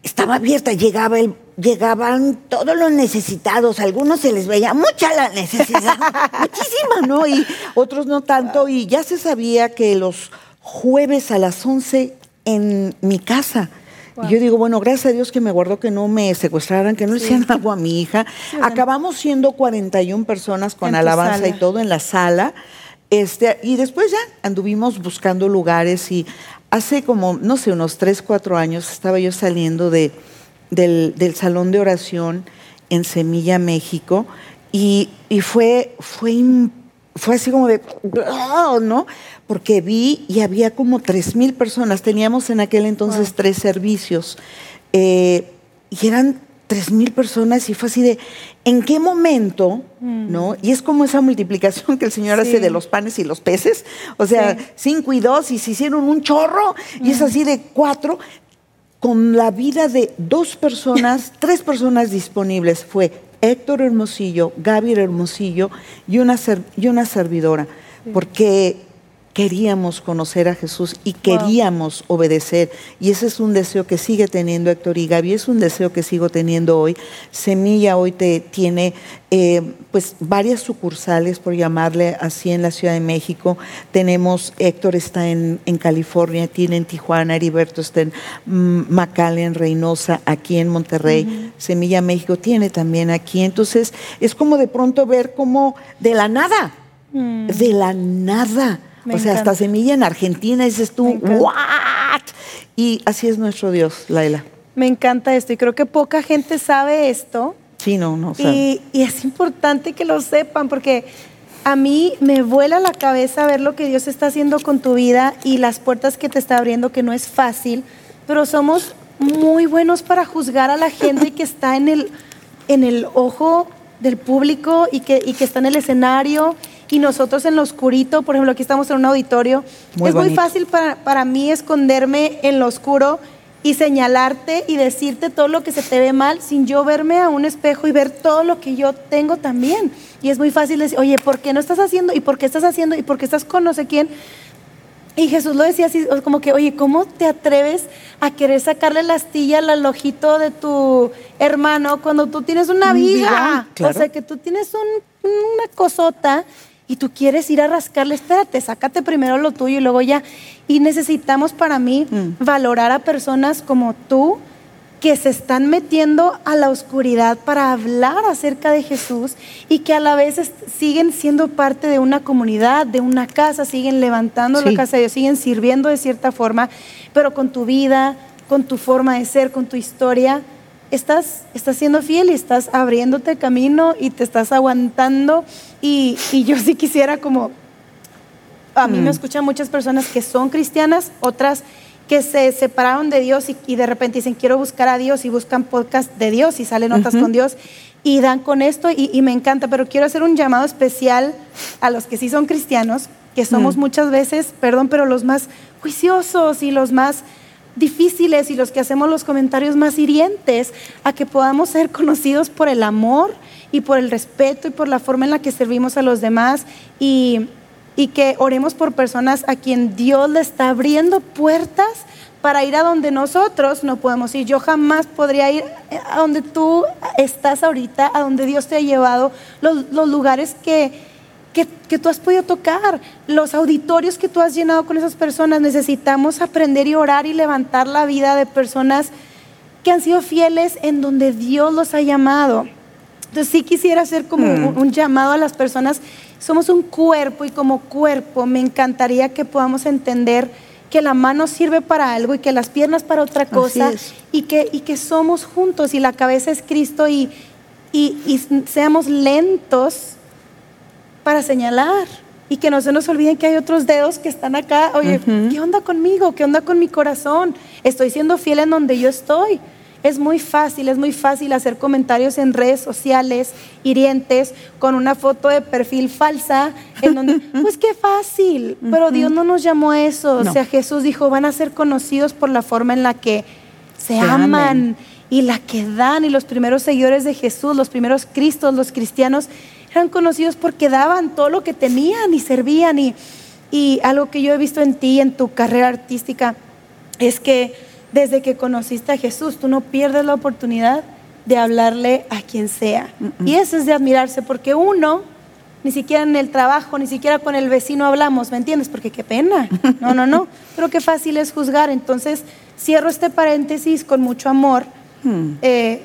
Speaker 2: estaba abierta, llegaba el, llegaban todos los necesitados, a algunos se les veía mucha la necesidad, muchísima, ¿no? Y otros no tanto, y ya se sabía que los jueves a las 11 en mi casa.
Speaker 1: Wow.
Speaker 2: Y yo digo, bueno, gracias a Dios que me guardó que no me secuestraran, que no le
Speaker 1: Sí.
Speaker 2: hicieran algo a mi hija.
Speaker 1: Sí.
Speaker 2: Acabamos siendo 41 personas con alabanza y todo en la sala. Este, y después ya anduvimos buscando lugares y hace como, no sé, unos tres, cuatro años estaba yo saliendo de, del, del salón de oración en Semilla, México, y, y fue, fue fue así como de, ¿no? Porque vi y había como tres mil personas. Teníamos en aquel entonces tres servicios eh, y eran tres mil personas y fue así de, ¿en qué momento? Mm. ¿No? Y es como esa multiplicación que el Señor hace de los panes y los peces. O sea, cinco y dos y se hicieron un chorro y es mm. así de cuatro con la vida de dos personas, tres personas disponibles. Fue Héctor Hermosillo, Gaby Hermosillo y una, y una servidora, porque queríamos conocer a Jesús y queríamos obedecer. Y ese es un deseo que sigue teniendo Héctor y Gaby, es un deseo que sigo teniendo hoy. Semilla hoy te, tiene eh, pues varias sucursales, por llamarle así, en la Ciudad de México. Tenemos, Héctor está en, California, tiene en Tijuana, Heriberto está en mm, en Reynosa, aquí en Monterrey. Semilla México tiene también aquí. Entonces, es como de pronto ver como de la nada, mm. de la nada o sea, hasta semilla en Argentina, dices tú, ¿what? Y así es nuestro Dios, Laila.
Speaker 1: Me encanta esto y creo que poca gente sabe esto.
Speaker 2: Sí, no, no.
Speaker 1: Y, y es importante que lo sepan porque a mí me vuela la cabeza ver lo que Dios está haciendo con tu vida y las puertas que te está abriendo, que no es fácil, pero somos muy buenos para juzgar a la gente que está en el, en el ojo del público y que, y que está en el escenario y nosotros en lo oscurito, por ejemplo, aquí estamos en un auditorio, es muy fácil para, para mí esconderme en lo oscuro y señalarte y decirte todo lo que se te ve mal sin yo verme a un espejo y ver todo lo que yo tengo también. Y es muy fácil decir, oye, ¿por qué no estás haciendo? ¿Y por qué estás haciendo? ¿Y por qué estás con no sé quién? Y Jesús lo decía así, como que, oye, ¿cómo te atreves a querer sacarle la astilla al ojito de tu hermano cuando tú tienes una viga? O sea, que tú tienes un, una cosota y tú quieres ir a rascarle, espérate, sácate primero lo tuyo y luego ya. Y necesitamos para mí mm. valorar a personas como tú que se están metiendo a la oscuridad para hablar acerca de Jesús y que a la vez siguen siendo parte de una comunidad, de una casa, siguen levantando la casa de Dios, siguen sirviendo de cierta forma, pero con tu vida, con tu forma de ser, con tu historia, estás, estás siendo fiel y estás abriéndote camino y te estás aguantando. Y, yo sí quisiera como, a mí me mm. escuchan muchas personas que son cristianas, otras que se separaron de Dios y, de repente dicen, quiero buscar a Dios y buscan podcast de Dios y salen notas con Dios y dan con esto y, me encanta, pero quiero hacer un llamado especial a los que sí son cristianos, que somos mm. muchas veces, perdón, pero los más juiciosos y los más difíciles y los que hacemos los comentarios más hirientes, a que podamos ser conocidos por el amor y por el respeto y por la forma en la que servimos a los demás y, y que oremos por personas a quien Dios le está abriendo puertas para ir a donde nosotros no podemos ir. Yo jamás podría ir a donde tú estás ahorita, a donde Dios te ha llevado, los, los lugares que, que, tú has podido tocar, los auditorios que tú has llenado con esas personas. Necesitamos aprender y orar y levantar la vida de personas que han sido fieles en donde Dios los ha llamado. Entonces sí quisiera hacer como un, llamado a las personas. Somos un cuerpo y como cuerpo me encantaría que podamos entender que la mano sirve para algo y que las piernas para otra cosa y que, y que somos juntos y la cabeza es Cristo y, y, y seamos lentos para señalar y que no se nos olviden que hay otros dedos que están acá. Oye, ¿qué onda conmigo? ¿Qué onda con mi corazón? Estoy siendo fiel en donde yo estoy. Es muy fácil, es muy fácil hacer comentarios en redes sociales hirientes con una foto de perfil falsa en donde, pues qué fácil, pero Dios no nos llamó a eso. O sea, Jesús dijo, van a ser conocidos por la forma en la que se, aman y la que dan y los primeros seguidores de Jesús, los primeros cristos, los cristianos eran conocidos porque daban todo lo que tenían y servían. Y, y algo que yo he visto en ti, en tu carrera artística, es que desde que conociste a Jesús, tú no pierdes la oportunidad de hablarle a quien sea. Y eso es de admirarse, porque uno, ni siquiera en el trabajo, ni siquiera con el vecino hablamos, ¿me entiendes? Porque qué pena. No, no, no. Pero qué fácil es juzgar. Entonces, cierro este paréntesis con mucho amor. Hmm. Eh,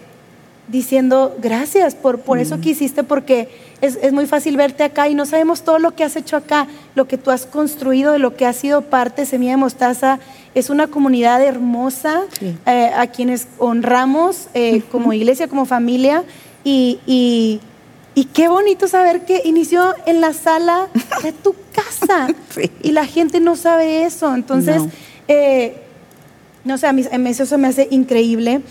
Speaker 1: diciendo gracias por, por eso que hiciste, porque es, es, muy fácil verte acá y no sabemos todo lo que has hecho acá, lo que tú has construido, de lo que has sido parte, Semilla de Mostaza. Es una comunidad hermosa sí. eh, a quienes honramos eh, como iglesia, como familia y, y, y, qué bonito saber que inició en la sala de tu casa sí. y la gente no sabe eso. Entonces, no, eh, no sé, a mí eso se me hace increíble.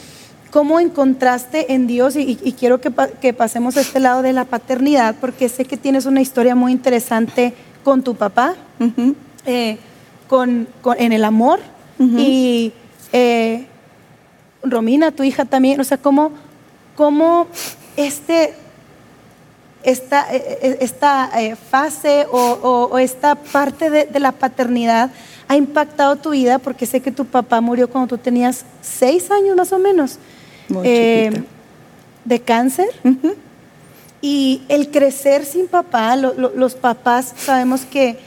Speaker 1: ¿Cómo encontraste en Dios? Y, y quiero que, pa que, pasemos a este lado de la paternidad, porque sé que tienes una historia muy interesante con tu papá, uh -huh. eh, con, con, en el amor. Uh -huh. Y eh, Romina, tu hija también, o sea, ¿cómo, cómo este, esta, esta eh, fase o, o, o, esta parte de, de la paternidad ha impactado tu vida? Porque sé que tu papá murió cuando tú tenías seis años más o menos. Eh, de cáncer. Uh -huh. Y el crecer sin papá, lo, lo, los papás sabemos que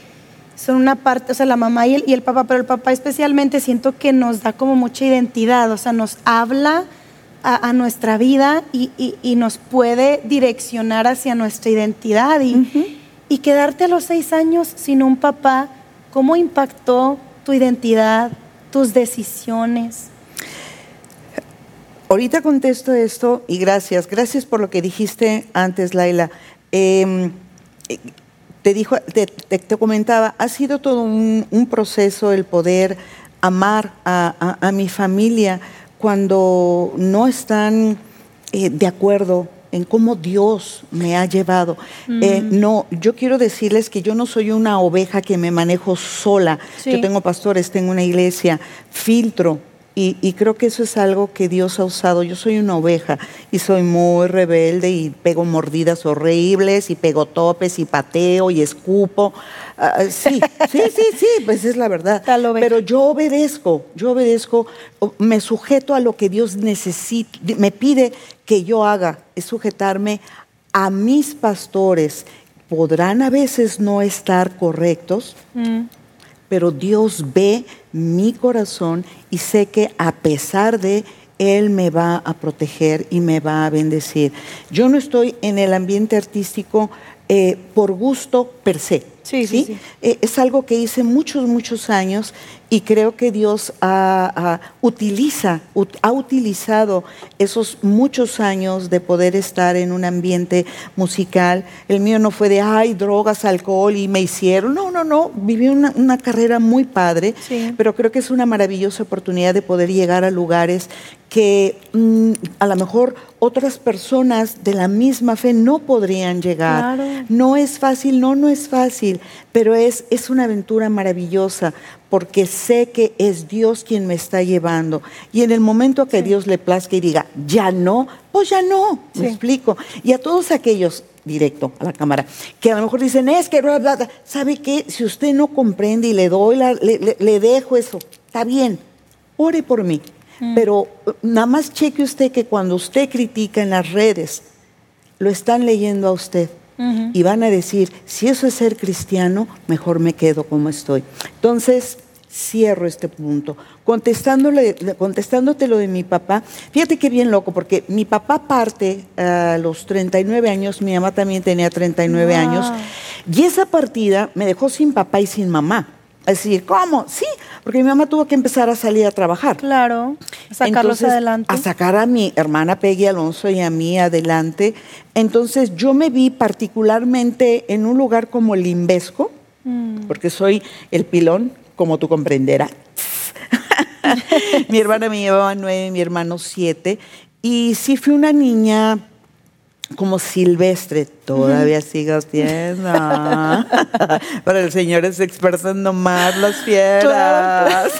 Speaker 1: son una parte, o sea, la mamá y el, y el, papá, pero el papá especialmente siento que nos da como mucha identidad, o sea, nos habla a, a nuestra vida y, y, y, nos puede direccionar hacia nuestra identidad. Y, uh -huh. y quedarte a los seis años sin un papá, ¿cómo impactó tu identidad, tus decisiones?
Speaker 2: Ahorita contesto esto y gracias. Gracias por lo que dijiste antes, Laila. Eh, te, dijo, te, te, te, comentaba, ha sido todo un, un proceso el poder amar a, a, a, mi familia cuando no están eh, de acuerdo en cómo Dios me ha llevado. Mm. Eh, no, yo quiero decirles que yo no soy una oveja que me manejo sola. Sí. Yo tengo pastores, tengo una iglesia, filtro y, y, creo que eso es algo que Dios ha usado. Yo soy una oveja y soy muy rebelde y pego mordidas horribles y pego topes y pateo y escupo. Uh, sí, sí, sí, sí, pues es la verdad. Pero yo obedezco, yo obedezco, me sujeto a lo que Dios necesita, me pide que yo haga, es sujetarme a mis pastores. Podrán a veces no estar correctos. Mm pero Dios ve mi corazón y sé que a pesar de él me va a proteger y me va a bendecir. Yo no estoy en el ambiente artístico eh, por gusto per se.
Speaker 1: Sí, sí, sí.
Speaker 2: Eh, es algo que hice muchos, muchos años y creo que Dios ha, ha, utiliza, ut, ha utilizado esos muchos años de poder estar en un ambiente musical. El mío no fue de, ay, drogas, alcohol y me hicieron. No, no, no. Viví una, una carrera muy padre,
Speaker 1: sí.
Speaker 2: pero creo que es una maravillosa oportunidad de poder llegar a lugares que mmm, a lo mejor otras personas de la misma fe no podrían llegar.
Speaker 1: Claro.
Speaker 2: No es fácil, no, no es fácil, pero es, es una aventura maravillosa porque sé que es Dios quien me está llevando. Y en el momento que sí. Dios le plazca y diga, ya no, pues ya no, me explico. Y a todos aquellos, directo a la cámara, que a lo mejor dicen, es que, bla, bla, bla. ¿sabe qué? Si usted no comprende y le doy, la, le, le, le dejo eso, está bien, ore por mí. Mm. Pero nada más cheque usted que cuando usted critica en las redes, lo están leyendo a usted. Uh -huh. Y van a decir, si eso es ser cristiano, mejor me quedo como estoy. Entonces, cierro este punto. Contestándole, contestándote lo de mi papá, fíjate qué bien loco, porque mi papá parte a los 39 años, mi mamá también tenía 39 wow. años, y esa partida me dejó sin papá y sin mamá. Es decir, ¿cómo? Sí, porque mi mamá tuvo que empezar a salir a trabajar.
Speaker 1: Claro, a sacarlos
Speaker 2: Entonces,
Speaker 1: adelante.
Speaker 2: A sacar a mi hermana Peggy Alonso y a mí adelante. Entonces yo me vi particularmente en un lugar como el Limbesco, mm. porque soy el pilón, como tú comprenderás. mi hermana me llevaba nueve, mi hermano siete. Y sí fui una niña como silvestre, todavía uh -huh. sigo siendo. Pero el Señor es experto en domar las fieras.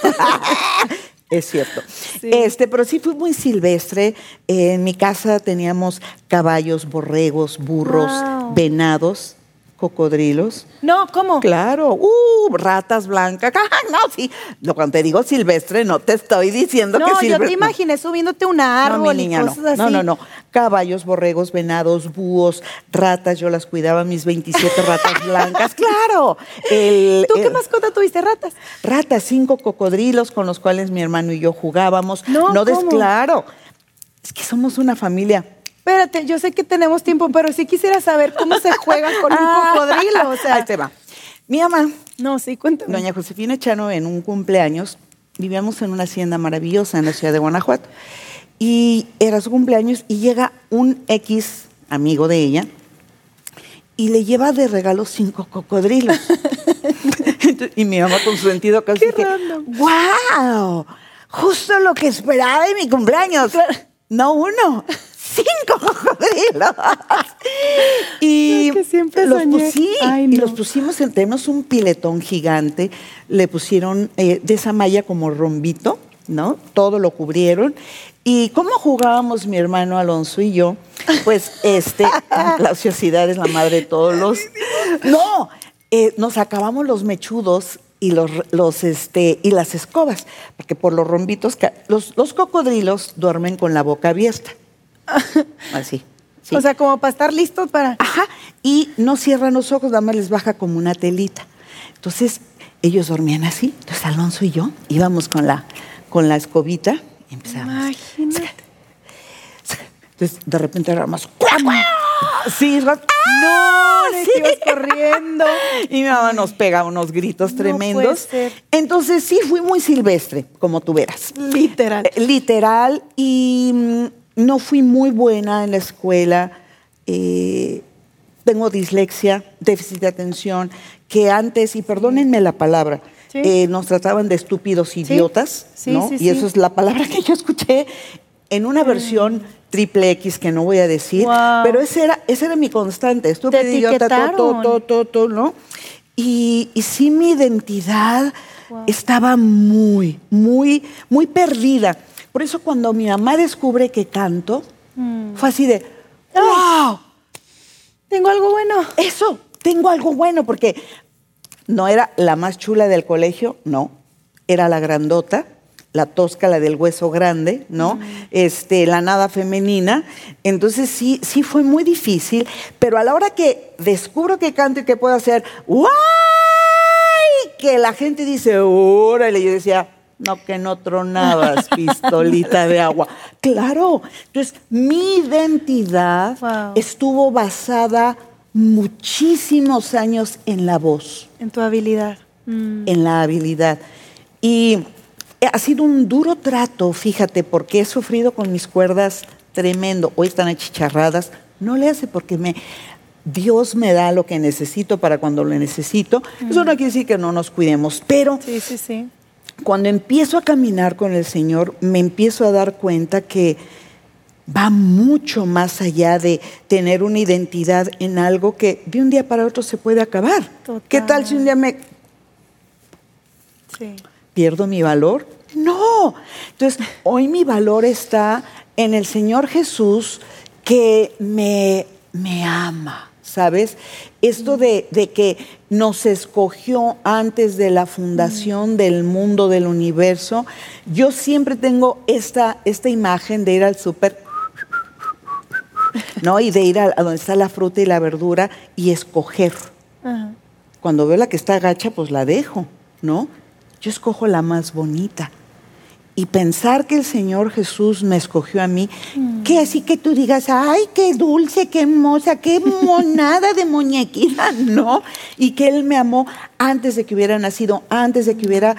Speaker 2: es cierto. Sí. Este, pero sí fui muy silvestre. En mi casa teníamos caballos, borregos, burros, wow. venados cocodrilos.
Speaker 1: No, ¿cómo?
Speaker 2: Claro, uh, ratas blancas. no, sí. No, cuando te digo silvestre, no te estoy diciendo
Speaker 1: no,
Speaker 2: que silvestre.
Speaker 1: No, yo te imaginé subiéndote un árbol
Speaker 2: no,
Speaker 1: y cosas
Speaker 2: no.
Speaker 1: así.
Speaker 2: No, no, no. Caballos, borregos, venados, búhos, ratas. Yo las cuidaba, mis 27 ratas blancas. ¡Claro!
Speaker 1: El, ¿Tú qué mascota tuviste? ¿Ratas?
Speaker 2: Ratas, cinco cocodrilos con los cuales mi hermano y yo jugábamos.
Speaker 1: No,
Speaker 2: no
Speaker 1: ¿cómo?
Speaker 2: claro. Es que somos una familia
Speaker 1: Espérate, yo sé que tenemos tiempo, pero sí quisiera saber cómo se juega con un cocodrilo. O sea,
Speaker 2: Ahí te va. Mi mamá,
Speaker 1: no, sí, cuéntame.
Speaker 2: doña Josefina Chano, en un cumpleaños, vivíamos en una hacienda maravillosa en la ciudad de Guanajuato. Y era su cumpleaños y llega un X amigo de ella y le lleva de regalo cinco cocodrilos. Y mi mamá con su sentido casi
Speaker 1: Qué
Speaker 2: que. ¡Wow! Justo lo que esperaba de mi cumpleaños. No uno, cinco cocodrilos. y
Speaker 1: que siempre
Speaker 2: los,
Speaker 1: Ay,
Speaker 2: y
Speaker 1: no.
Speaker 2: los pusimos, en- tenemos un piletón gigante, le pusieron eh, de esa malla como rombito, ¿no? Todo lo cubrieron. ¿Y cómo jugábamos mi hermano Alonso y yo? Pues este, la ociosidad es la madre de todos los... No, eh, nos acabamos los mechudos y los, los este y las escobas, porque por los rombitos los, los cocodrilos duermen con la boca abierta. Así. sí.
Speaker 1: O sea, como para estar listos para.
Speaker 2: Ajá, y no cierran los ojos, nada más les baja como una telita. Entonces, ellos dormían así. Entonces, Alonso y yo íbamos con la, con la escobita y empezábamos.
Speaker 1: Imagínate.
Speaker 2: Entonces, de repente era más. ¡cuac, cuac! Sí,
Speaker 1: No,
Speaker 2: ¡Ah!
Speaker 1: de
Speaker 2: Sí.
Speaker 1: corriendo.
Speaker 2: Y mi mamá nos pega unos gritos
Speaker 1: No
Speaker 2: tremendos.
Speaker 1: puede ser.
Speaker 2: Entonces, sí, fui muy silvestre, como tú verás.
Speaker 1: Literal.
Speaker 2: Eh, Literal, y mm, no fui muy buena en la escuela. eh, tengo dislexia, déficit de atención, que antes, y perdónenme la palabra,
Speaker 1: Sí.
Speaker 2: eh, nos trataban de estúpidos idiotas,
Speaker 1: Sí,
Speaker 2: ¿no? y eso es la palabra que yo escuché en una versión triple X que no voy a decir, pero ese era, ese era mi constante, estúpido, idiota, to, to,
Speaker 1: etiquetaron.
Speaker 2: to, to, to, ¿no? Y, y sí mi identidad estaba muy, muy, muy perdida. Por eso cuando mi mamá descubre que canto,
Speaker 1: Mm.
Speaker 2: fue así de, ¡wow!
Speaker 1: Tengo algo bueno.
Speaker 2: Eso, tengo algo bueno, porque no era la más chula del colegio, no. Era la grandota, la tosca, la del hueso grande, ¿no? Este, la nada femenina. Entonces sí, sí fue muy difícil, pero a la hora que descubro que canto y que puedo hacer, ¡guay! Que la gente dice, órale, yo decía, no, que no tronabas, pistolita de agua. Claro, entonces mi identidad
Speaker 1: Wow.
Speaker 2: estuvo basada muchísimos años en la voz,
Speaker 1: En tu habilidad. Mm.
Speaker 2: en la habilidad. Y ha sido un duro trato, fíjate, porque he sufrido con mis cuerdas tremendo. Hoy están achicharradas. No le hace porque me... Dios me da lo que necesito para cuando lo necesito. Eso no quiere decir que no nos cuidemos, pero
Speaker 1: Sí, sí, sí.
Speaker 2: Cuando empiezo a caminar con el Señor, me empiezo a dar cuenta que va mucho más allá de tener una identidad en algo que de un día para otro se puede acabar.
Speaker 1: Total.
Speaker 2: ¿Qué tal si un día me
Speaker 1: Sí.
Speaker 2: pierdo mi valor? No. Entonces, hoy mi valor está en el Señor Jesús que me, me ama, ¿sabes? Esto de, de que nos escogió antes de la fundación del mundo, del universo. Yo siempre tengo esta, esta imagen de ir al súper, ¿no? Y de ir a, a donde está la fruta y la verdura y escoger.
Speaker 1: Ajá.
Speaker 2: Cuando veo la que está agacha, pues la dejo, ¿no? Yo escojo la más bonita. Y pensar que el Señor Jesús me escogió a mí, que así que tú digas, ay, qué dulce, qué hermosa, qué monada de muñequita, ¿no? Y que Él me amó antes de que hubiera nacido, antes de que hubiera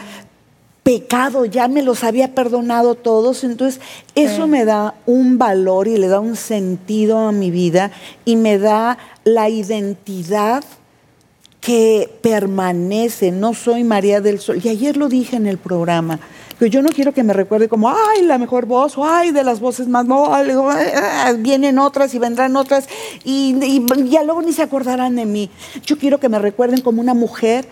Speaker 2: pecado, ya me los había perdonado todos, entonces eso
Speaker 1: Sí.
Speaker 2: me da un valor y le da un sentido a mi vida y me da la identidad que permanece, no soy María del Sol. Y ayer lo dije en el programa, que yo no quiero que me recuerde como, ay, la mejor voz, o ay, de las voces más, no, ay, ah, vienen otras y vendrán otras, y, y ya luego ni se acordarán de mí. Yo quiero que me recuerden como una mujer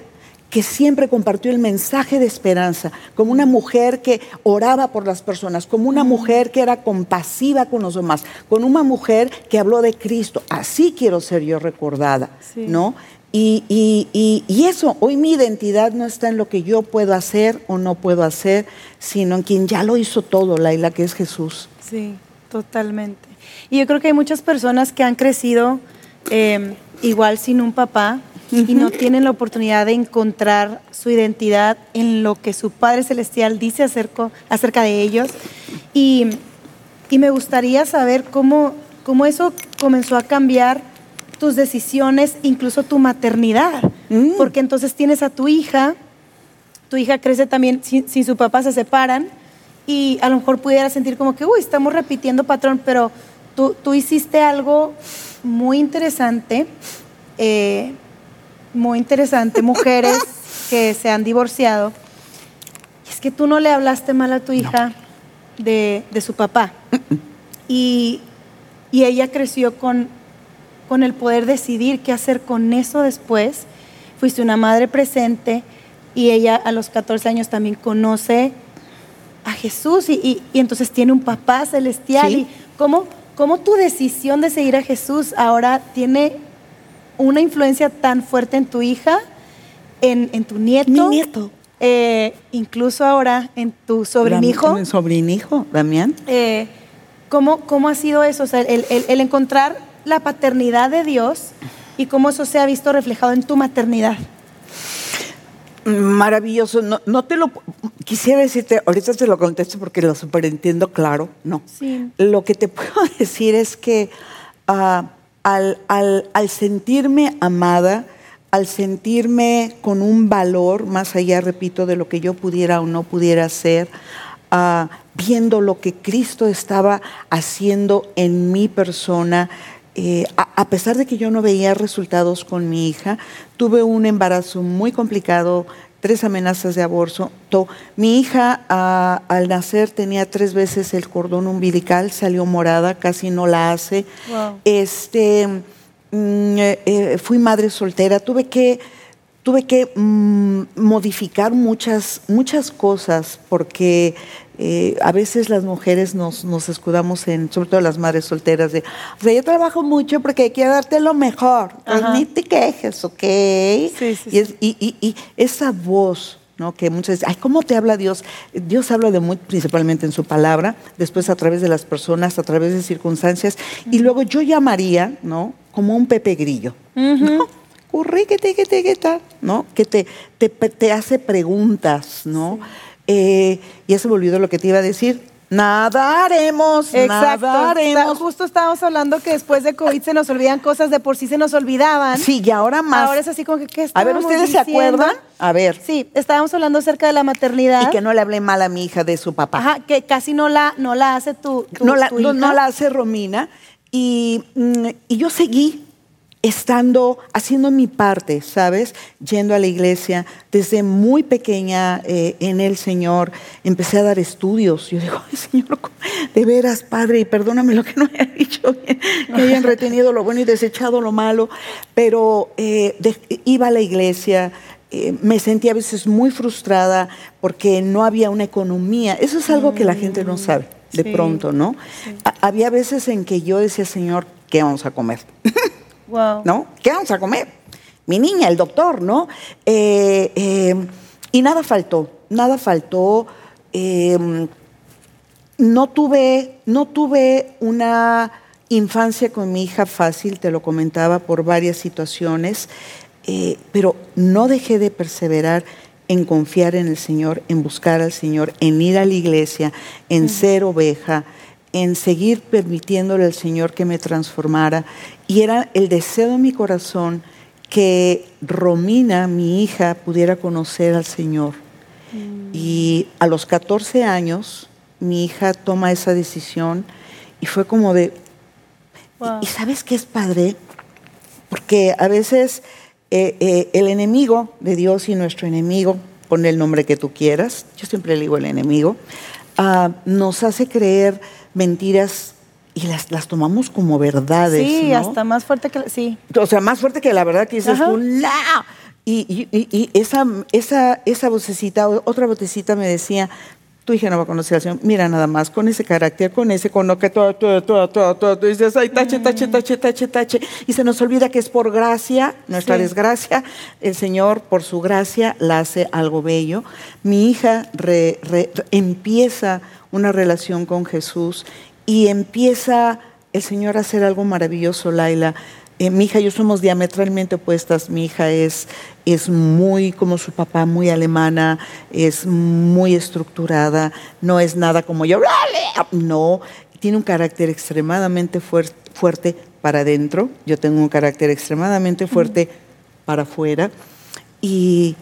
Speaker 2: que siempre compartió el mensaje de esperanza, como una mujer que oraba por las personas, como una mujer que era compasiva con los demás, con una mujer que habló de Cristo. Así quiero ser yo recordada,
Speaker 1: Sí.
Speaker 2: ¿no? Y, y- y- y eso, hoy mi identidad no está en lo que yo puedo hacer o no puedo hacer, sino en quien ya lo hizo todo, Laila, que es Jesús.
Speaker 1: Sí, totalmente. Y yo creo que hay muchas personas que han crecido eh, igual sin un papá y no tienen la oportunidad de encontrar su identidad en lo que su Padre Celestial dice acerca, acerca de ellos. Y, y me gustaría saber cómo, cómo eso comenzó a cambiar tus decisiones, incluso tu maternidad.
Speaker 2: Mm.
Speaker 1: Porque entonces tienes a tu hija, tu hija crece también sin, sin su papá, se separan y a lo mejor pudiera sentir como que, uy, estamos repitiendo patrón, pero tú, tú hiciste algo muy interesante, eh, muy interesante, mujeres que se han divorciado. Y es que tú no le hablaste mal a tu hija de, de su papá. Y, y ella creció con, con el poder decidir qué hacer con eso después. Fuiste una madre presente y ella a los 14 años también conoce a Jesús y, y- y entonces tiene un papá celestial.
Speaker 2: Sí.
Speaker 1: ¿Y cómo, cómo tu decisión de seguir a Jesús ahora tiene una influencia tan fuerte en tu hija, en, en tu nieto?
Speaker 2: Mi nieto.
Speaker 1: eh, incluso ahora en tu sobrinijo.
Speaker 2: Mi sobrinijo, Damián.
Speaker 1: Eh, ¿cómo, ¿Cómo ha sido eso? O sea, el, el- el encontrar la paternidad de Dios y cómo eso se ha visto reflejado en tu maternidad.
Speaker 2: Maravilloso. No, no te lo quisiera decirte, ahorita te lo contesto porque lo superentiendo claro. No.
Speaker 1: Sí.
Speaker 2: Lo que te puedo decir es que ah, al, al- al sentirme amada, al sentirme con un valor más allá, repito, de lo que yo pudiera o no pudiera hacer, ah, viendo lo que Cristo estaba haciendo en mi persona, eh, a, a pesar de que yo no veía resultados con mi hija, tuve un embarazo muy complicado, tres amenazas de aborto. Mi hija al nacer tenía tres veces el cordón umbilical, salió morada, casi no la hace.
Speaker 1: Wow.
Speaker 2: Este, mm, eh, eh, fui madre soltera, tuve que, tuve que mm, modificar muchas, muchas cosas porque eh, a veces las mujeres nos, nos escudamos en, sobre todo las madres solteras, de, o sea, yo trabajo mucho porque quiero darte lo mejor, pues ni te quejes, ¿ok?
Speaker 1: Sí, sí,
Speaker 2: y, es- y- y- y esa voz, ¿no? Que muchas veces, ay, ¿cómo te habla Dios? Dios habla de muy, principalmente en su palabra, después a través de las personas, a través de circunstancias, y luego yo llamaría, ¿no? Como un Pepe Grillo, que te, que te, que ¿no? Que te, te, te hace preguntas, ¿no? Eh, ya se me olvidó lo que te iba a decir. Nadaremos,
Speaker 1: Exacto.
Speaker 2: nadaremos.
Speaker 1: Justo estábamos hablando que después de COVID se nos olvidan cosas de por sí se nos olvidaban.
Speaker 2: Sí, y ahora más.
Speaker 1: Ahora es así como que, ¿qué
Speaker 2: a ver, ¿ustedes se acuerdan? A ver.
Speaker 1: Sí, estábamos hablando acerca de la maternidad.
Speaker 2: Y que no le hablé mal a mi hija de su papá.
Speaker 1: Ajá, que casi no la, no la hace tu, tu-
Speaker 2: no, la,
Speaker 1: tu
Speaker 2: no,
Speaker 1: hija.
Speaker 2: no la hace Romina. Y, mm, y yo seguí estando, haciendo mi parte, ¿sabes? Yendo a la iglesia. Desde muy pequeña eh, en el Señor empecé a dar estudios. Yo digo, ay Señor, ¿cómo- de veras, Padre, y perdóname lo que no haya dicho bien, que hayan retenido lo bueno y desechado lo malo. Pero eh, de- iba a la iglesia, eh, me sentía a veces muy frustrada porque no había una economía. Eso es algo que la gente no sabe de
Speaker 1: Sí.
Speaker 2: pronto, ¿no? Ha- Había veces en que yo decía, Señor, ¿qué vamos a comer?
Speaker 1: Wow.
Speaker 2: ¿No? ¿Qué vamos a comer? Mi niña, el doctor, ¿no? Eh, eh, y nada faltó, nada faltó. Eh, no tuve, no tuve una infancia con mi hija fácil, te lo comentaba, por varias situaciones, eh, pero no dejé de perseverar en confiar en el Señor, en buscar al Señor, en ir a la iglesia, en ser oveja, en seguir permitiéndole al Señor que me transformara. Y era el deseo de mi corazón que Romina, mi hija, pudiera conocer al Señor. Y a los 14 años, mi hija toma esa decisión y fue como de,
Speaker 1: Wow.
Speaker 2: ¿y sabes qué es padre? Porque a veces eh, eh, el enemigo de Dios y nuestro enemigo, pon el nombre que tú quieras, yo siempre le digo el enemigo, ah, nos hace creer mentiras y las, las tomamos como verdades.
Speaker 1: Sí,
Speaker 2: ¿no?
Speaker 1: hasta más fuerte que... la- Sí.
Speaker 2: O sea, más fuerte que la verdad que dices tú, "No". Y, y- y- esa, esa, esa vocecita, otra vocecita me decía, tu hija no va a conocer al Señor. Mira nada más, con ese carácter, con ese, con lo que todo, todo, todo, todo, todo, dices, ay, tache, tache, tache, tache, tache. Y se nos olvida que es por gracia, nuestra
Speaker 1: Sí.
Speaker 2: desgracia, el Señor, por su gracia, la hace algo bello. Mi hija re- re- empieza una relación con Jesús y empieza el Señor a hacer algo maravilloso, Laila. Eh, mi hija y yo somos diametralmente opuestas. Mi hija es, es muy como su papá, muy alemana, es muy estructurada, no es nada como yo. No, tiene un carácter extremadamente fuerte, fuerte para adentro, yo tengo un carácter extremadamente fuerte para afuera. Y,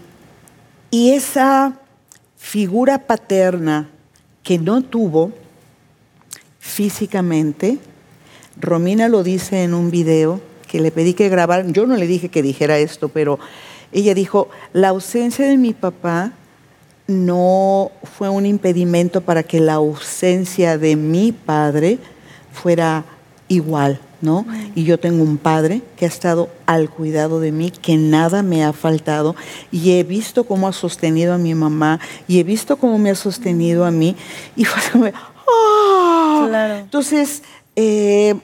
Speaker 2: y esa figura paterna que no tuvo físicamente, Romina lo dice en un video que le pedí que grabara, yo no le dije que dijera esto, pero ella dijo, la ausencia de mi papá no fue un impedimento para que la ausencia de mi padre fuera igual, ¿no? Y yo tengo un padre que ha estado al cuidado de mí, que nada me ha faltado, y he visto cómo ha sostenido a mi mamá, y he visto cómo me ha sostenido a mí, y fue ¡oh! claro. Entonces, eh,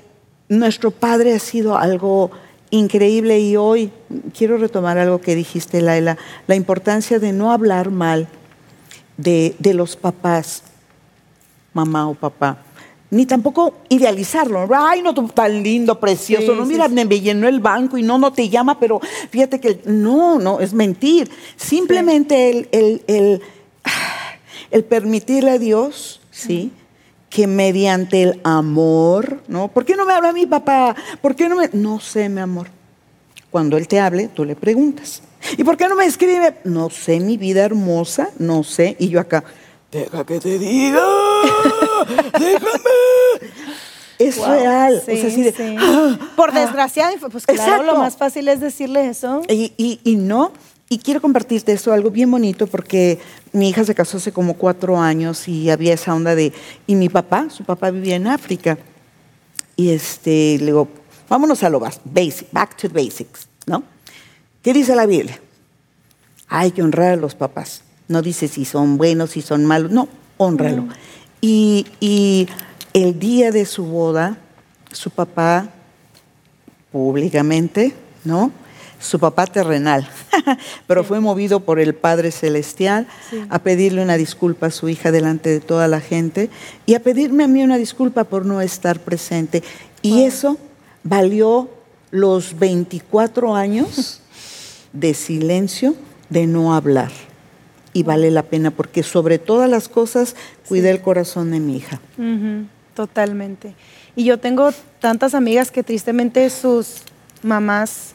Speaker 2: nuestro padre ha sido algo increíble y hoy quiero retomar algo que dijiste, Laila, la importancia de no hablar mal de, los papás, mamá o papá, ni tampoco idealizarlo. Ay, no, tan lindo, precioso. no, mira, me llenó el banco y no, no te llama, pero fíjate que no, no, es mentir. Simplemente el, el, el, el, permitirle a Dios, ¿sí? Que mediante el amor, ¿no? ¿Por qué no me habla mi papá? ¿Por qué no me.? No sé, mi amor. Cuando él te hable, tú le preguntas. ¿Y por qué no me escribe? No sé, mi vida hermosa, no sé. Y yo acá, deja que te diga, déjame. Es real.
Speaker 1: Ah, por ah". pues claro, lo más fácil es decirle eso.
Speaker 2: Y, y, y no, y quiero compartirte esto, algo bien bonito, porque mi hija se casó hace como cuatro años y había esa onda de, y mi papá, su papá vivía en África. Y este, le digo, vámonos a lo basic, back to the basics, ¿no? ¿Qué dice la Biblia? Hay que honrar a los papás. No dice si son buenos, si son malos, no, honralo. Y, y el día de su boda, su papá, públicamente, ¿no? Su papá terrenal, pero fue movido por el Padre Celestial a pedirle una disculpa a su hija delante de toda la gente y a pedirme a mí una disculpa por no estar presente. Y eso valió los 24 años de silencio, de no hablar. Y vale la pena porque sobre todas las cosas cuidé el corazón de mi hija.
Speaker 1: Totalmente. Y yo tengo tantas amigas que tristemente sus mamás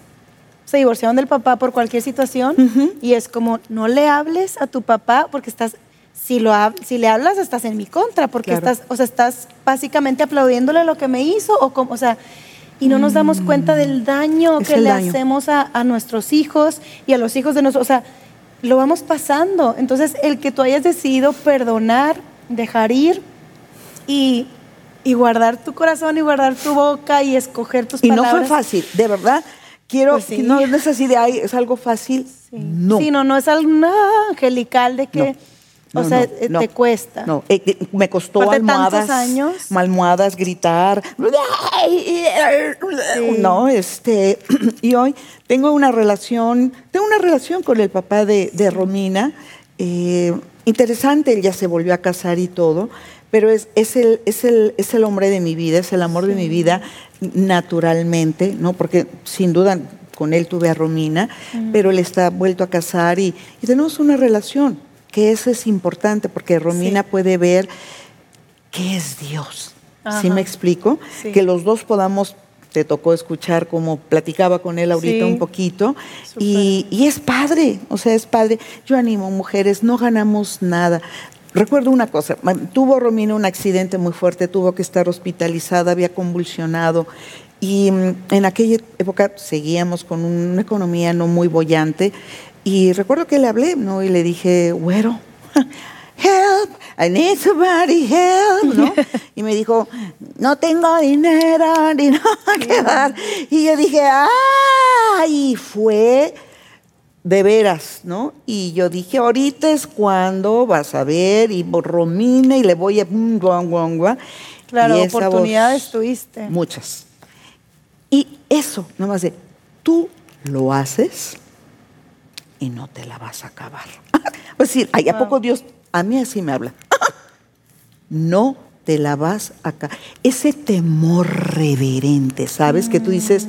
Speaker 1: se divorciaron del papá por cualquier situación y es como, no le hables a tu papá porque estás, si, lo, si le hablas estás en mi contra, porque estás, o sea, estás básicamente aplaudiéndole lo que me hizo o como, o sea, y no nos damos cuenta del daño que le hacemos a, nuestros hijos y a los hijos de nosotros, o sea, lo vamos pasando. Entonces, el que tú hayas decidido perdonar, dejar ir y y guardar tu corazón y guardar tu boca y escoger tus palabras.
Speaker 2: Y no fue fácil, de verdad. Quiero, pues no, es así de ahí, es algo fácil. No.
Speaker 1: Sí, no, no es algo angelical de que, o sea, eh, te cuesta.
Speaker 2: No, eh, eh, me costó almohadas, años? almohadas, gritar. No, este, y hoy tengo una relación, tengo una relación con el papá de, de Romina, interesante, él ya se volvió a casar y todo, pero es, es, el, es, el, es el hombre de mi vida, es el amor de mi vida naturalmente, ¿no? Porque sin duda con él tuve a Romina, pero él está vuelto a casar y, tenemos una relación, que eso es importante, porque Romina puede ver qué es Dios. ¿Sí me explico? Que los dos podamos te tocó escuchar como platicaba con él ahorita un poquito. Y, y, es padre, o sea, es padre. Yo animo mujeres, no ganamos nada. Recuerdo una cosa, tuvo Romina un accidente muy fuerte, tuvo que estar hospitalizada, había convulsionado y mm, en aquella época seguíamos con una economía no muy bollante y recuerdo que le hablé, ¿no? Y le dije, güero, help, I need somebody help, ¿no? Y me dijo, no tengo dinero ni nada que dar. Y yo dije, ¡ah! Y fue de veras, ¿no? Y yo dije, ahorita es cuando vas a ver, y Romina, y le voy a...
Speaker 1: Claro, oportunidades tuviste.
Speaker 2: Muchas. Y eso, nomás de, tú lo haces y no te la vas a acabar. es decir, ¿hay a poco Dios, a mí así me habla. no te la vas a acabar. Ese temor reverente, ¿sabes? Que tú dices,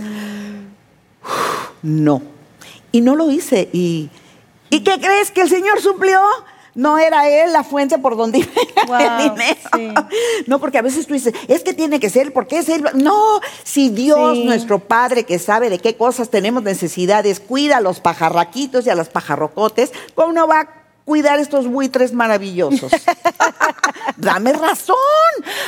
Speaker 2: no y no lo hice. ¿Y, ¿y qué crees que el Señor suplió? no era él la fuente por donde iba
Speaker 1: Wow,
Speaker 2: el dinero. No, porque a veces tú dices, es que tiene que ser, porque es él. No, si Dios,
Speaker 1: Sí.
Speaker 2: nuestro Padre, que sabe de qué cosas tenemos necesidades, cuida a los pajarraquitos y a las pajarrocotes, ¿cómo no va a cuidar estos buitres maravillosos? Dame razón.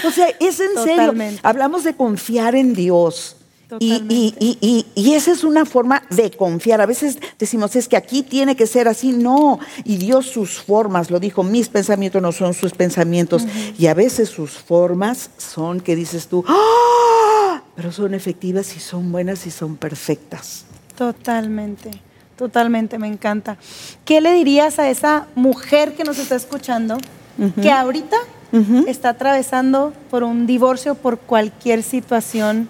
Speaker 2: O sea, es en serio. Hablamos de confiar en Dios. Y, y- y- y esa es una forma de confiar. A veces decimos, es que aquí tiene que ser así. No. Y Dios sus formas, lo dijo, mis pensamientos no son sus pensamientos. Y a veces sus formas son que dices tú, ¡Ah! pero son efectivas y son buenas y son perfectas.
Speaker 1: Totalmente, totalmente, me encanta. ¿Qué le dirías a esa mujer que nos está escuchando, que ahorita está atravesando por un divorcio, por cualquier situación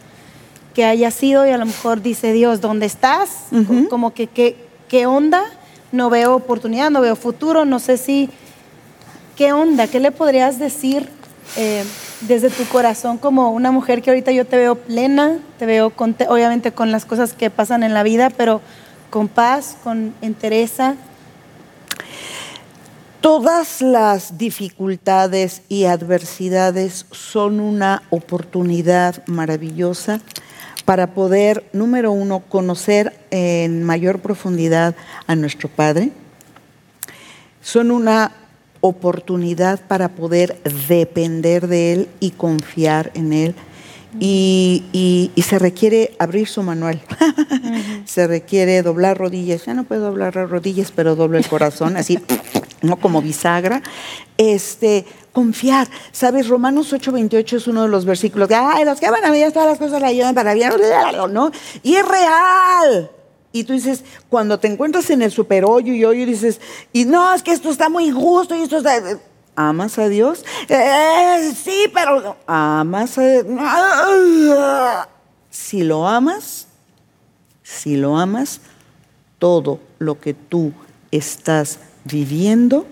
Speaker 1: que haya sido y a lo mejor dice, Dios, ¿dónde estás? Co- Como que, ¿qué, ¿qué onda? No veo oportunidad, no veo futuro, no sé si... ¿Qué onda? ¿Qué le podrías decir eh, desde tu corazón como una mujer que ahorita yo te veo plena, te veo conte- obviamente con las cosas que pasan en la vida, pero con paz, con entereza?
Speaker 2: Todas las dificultades y adversidades son una oportunidad maravillosa para poder, número uno, conocer en mayor profundidad a nuestro Padre. Son una oportunidad para poder depender de Él y confiar en Él. Y, y- y se requiere abrir su manual. se requiere doblar rodillas. Ya no puedo doblar rodillas, pero doblo el corazón, así, no como bisagra. Este, confiar. Sabes, Romanos 8:28 es uno de los versículos que, ay, los que van a ver todas las cosas la ayudan para bien, ¿no? Y es real. Y tú dices, cuando te encuentras en el super hoyo y hoyo dices, y no, es que esto está muy justo y esto está... ¿Amas a Dios? "Eh, sí, pero amas a... Si lo amas, si lo amas, todo lo que tú estás viviendo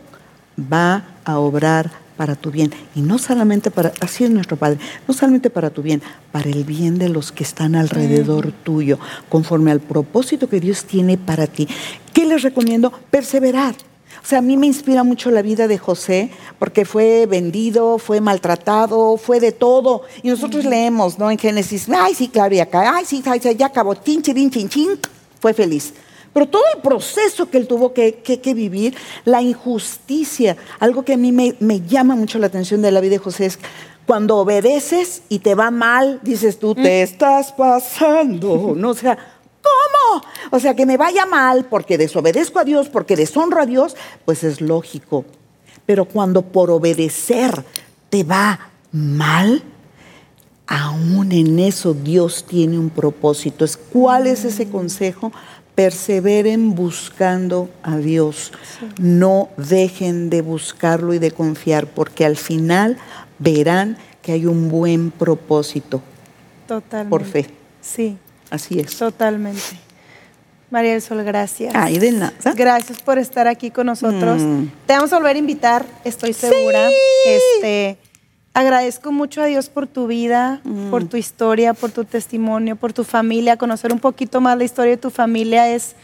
Speaker 2: va a obrar para tu bien. Y no solamente para, así es nuestro Padre, no solamente para tu bien, para el bien de los que están alrededor tuyo, conforme al propósito que Dios tiene para ti. ¿Qué les recomiendo? Perseverar. O sea, a mí me inspira mucho la vida de José, porque fue vendido, fue maltratado, fue de todo. Y nosotros leemos, ¿no? En Génesis, ay, sí, claro, y acá, ay, sí, ay, sí, ya acabó, chin, chin, chin, chin, fue feliz. Pero todo el proceso que él tuvo que, que- que vivir, la injusticia, algo que a mí me, me llama mucho la atención de la vida de José es cuando obedeces y te va mal, dices tú, te estás pasando, ¿no? O sea, ¿cómo? O sea, que me vaya mal porque desobedezco a Dios, porque deshonro a Dios, pues es lógico. Pero cuando por obedecer te va mal, aún en eso Dios tiene un propósito. Es- ¿Cuál es ese consejo? Perseveren buscando a Dios. No dejen de buscarlo y de confiar, porque al final verán que hay un buen propósito.
Speaker 1: Totalmente.
Speaker 2: Por fe.
Speaker 1: Sí,
Speaker 2: Así es.
Speaker 1: totalmente. María del Sol, gracias.
Speaker 2: Ay, de nada.
Speaker 1: Gracias por estar aquí con nosotros.
Speaker 2: Mm.
Speaker 1: Te vamos a volver a invitar, estoy segura. Este, agradezco mucho a Dios por tu vida,
Speaker 2: Mm.
Speaker 1: por tu historia, por tu testimonio, por tu familia. Conocer un poquito más la historia de tu familia es,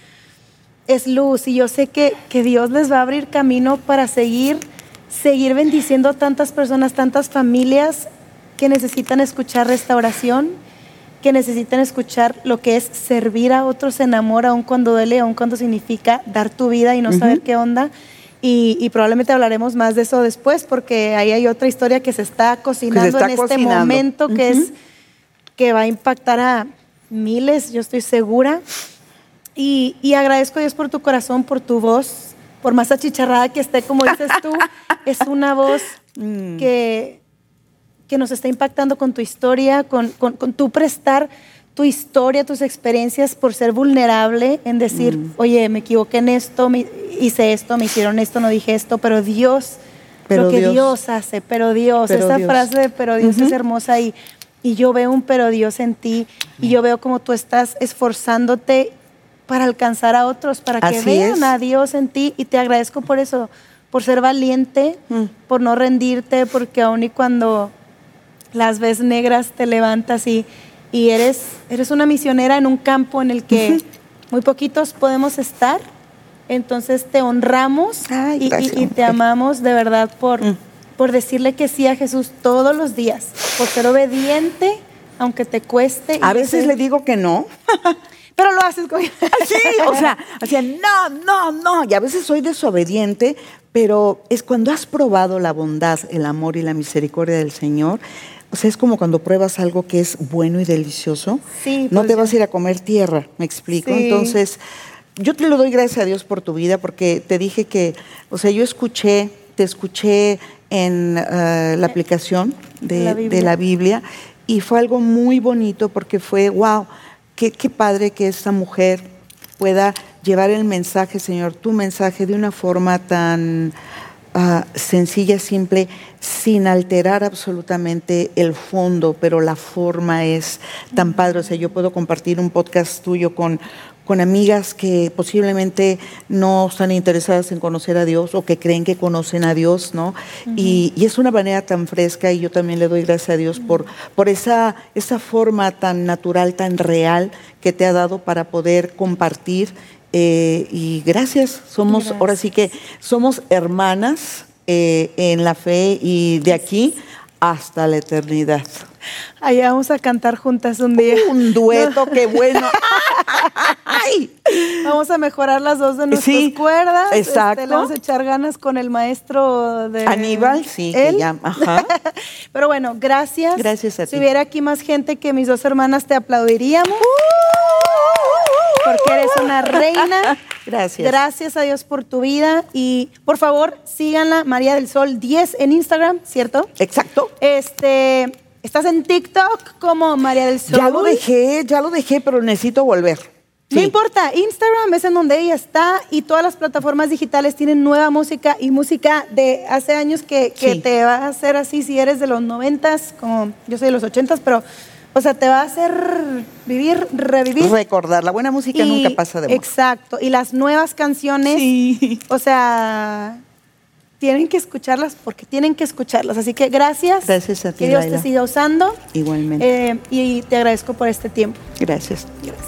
Speaker 1: es luz y yo sé que, que Dios les va a abrir camino para seguir, seguir bendiciendo a tantas personas, tantas familias que necesitan escuchar restauración, que necesitan escuchar lo que es servir a otros en amor, aun cuando duele, aun cuando significa dar tu vida y no saber qué onda. Y, y probablemente hablaremos más de eso después, porque ahí hay otra historia que se está cocinando
Speaker 2: está
Speaker 1: en este
Speaker 2: cocinando.
Speaker 1: momento, que
Speaker 2: Ujú.
Speaker 1: es que va a impactar a miles, yo estoy segura. Y, y agradezco a Dios por tu corazón, por tu voz, por más achicharrada que esté, como dices tú, es una voz
Speaker 2: Mm.
Speaker 1: que, que nos está impactando con tu historia, con, con, con tu prestar tu historia, tus experiencias por ser vulnerable en decir,
Speaker 2: Mm.
Speaker 1: oye, me equivoqué en esto, me, hice esto, me hicieron esto, no dije esto, pero Dios,
Speaker 2: Pero
Speaker 1: lo que
Speaker 2: Dios.
Speaker 1: Dios, hace, pero Dios,
Speaker 2: Pero
Speaker 1: esa
Speaker 2: Dios.
Speaker 1: frase de pero Dios es
Speaker 2: Ujú.
Speaker 1: hermosa y, y yo veo un pero Dios en ti y yo veo como tú estás esforzándote para alcanzar a otros, para que
Speaker 2: Así
Speaker 1: vean
Speaker 2: es.
Speaker 1: a Dios en ti y te agradezco por eso, por ser valiente,
Speaker 2: Mm.
Speaker 1: por no rendirte, porque aun y cuando las ves negras te levantas y, y eres, eres una misionera en un campo en el que muy poquitos podemos estar, Entonces te honramos
Speaker 2: Ay,
Speaker 1: y- y,
Speaker 2: gracias,
Speaker 1: y te amamos de verdad por,
Speaker 2: Mm.
Speaker 1: por decirle que sí a Jesús todos los días, por ser obediente, aunque te cueste.
Speaker 2: A veces
Speaker 1: ser-
Speaker 2: le digo que no.
Speaker 1: Pero lo haces con...
Speaker 2: Sí, o sea, o sea, no, no, no. Y a veces soy desobediente, pero es cuando has probado la bondad, el amor y la misericordia del Señor. O sea, es como cuando pruebas algo que es bueno y delicioso.
Speaker 1: Sí,
Speaker 2: no
Speaker 1: pues
Speaker 2: te
Speaker 1: ya.
Speaker 2: vas a ir a comer tierra, me explico.
Speaker 1: Sí.
Speaker 2: Entonces, yo te lo doy gracias a Dios por tu vida, porque te dije que, o sea, yo escuché, te escuché en eh, la aplicación de
Speaker 1: La
Speaker 2: de
Speaker 1: Biblia.
Speaker 2: la Biblia y fue algo muy bonito porque fue, wow, qué, qué padre que esta mujer pueda llevar el mensaje, Señor, tu mensaje de una forma tan ah, sencilla, simple, sin alterar absolutamente el fondo, pero la forma es tan padre. O sea, yo puedo compartir un podcast tuyo con, con amigas que posiblemente no están interesadas en conocer a Dios o que creen que conocen a Dios, ¿no? y, y es una manera tan fresca y yo también le doy gracias a Dios por, por esa, esa forma tan natural, tan real que te ha dado para poder compartir. Eh, y gracias, somos, ahora sí que somos hermanas eh, en la fe y de aquí hasta la eternidad.
Speaker 1: Allá vamos a cantar juntas un día.
Speaker 2: Un dueto, qué bueno. ¡Ay!
Speaker 1: Vamos a mejorar las dos de nuestras
Speaker 2: Sí,
Speaker 1: cuerdas. este,
Speaker 2: exacto.
Speaker 1: le vamos a echar ganas con el maestro de
Speaker 2: Aníbal, sí, que
Speaker 1: él.
Speaker 2: ajá.
Speaker 1: Pero bueno, gracias.
Speaker 2: Gracias a
Speaker 1: Si
Speaker 2: ti.
Speaker 1: hubiera aquí más gente que mis dos hermanas te aplaudiríamos. Porque eres una reina.
Speaker 2: Gracias.
Speaker 1: Gracias a Dios por tu vida. Y por favor, síganla, María del Sol 10 en Instagram, ¿cierto?
Speaker 2: Exacto.
Speaker 1: Este, estás en TikTok como María del Sol.
Speaker 2: Ya lo dejé, ya lo dejé, pero necesito volver.
Speaker 1: No importa, Instagram es en donde ella está y todas las plataformas digitales tienen nueva música y música de hace años que, que
Speaker 2: Sí.
Speaker 1: te va a hacer así si eres de los noventas, como yo soy de los ochentas, pero, o sea, te va a hacer vivir, revivir.
Speaker 2: Recordar, la buena música
Speaker 1: Y-
Speaker 2: nunca pasa de moda.
Speaker 1: Exacto, y las nuevas canciones,
Speaker 2: Sí.
Speaker 1: o sea, tienen que escucharlas porque tienen que escucharlas. Así que gracias.
Speaker 2: Gracias a ti,
Speaker 1: Que Dios
Speaker 2: Laila.
Speaker 1: te siga usando.
Speaker 2: Igualmente.
Speaker 1: eh, y te agradezco por este tiempo.
Speaker 2: Gracias.
Speaker 1: Gracias.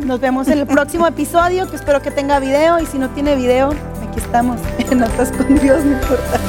Speaker 1: Nos vemos en el próximo episodio, que espero que tenga video. Y si no tiene video, aquí estamos. En Notas con Dios, no importa.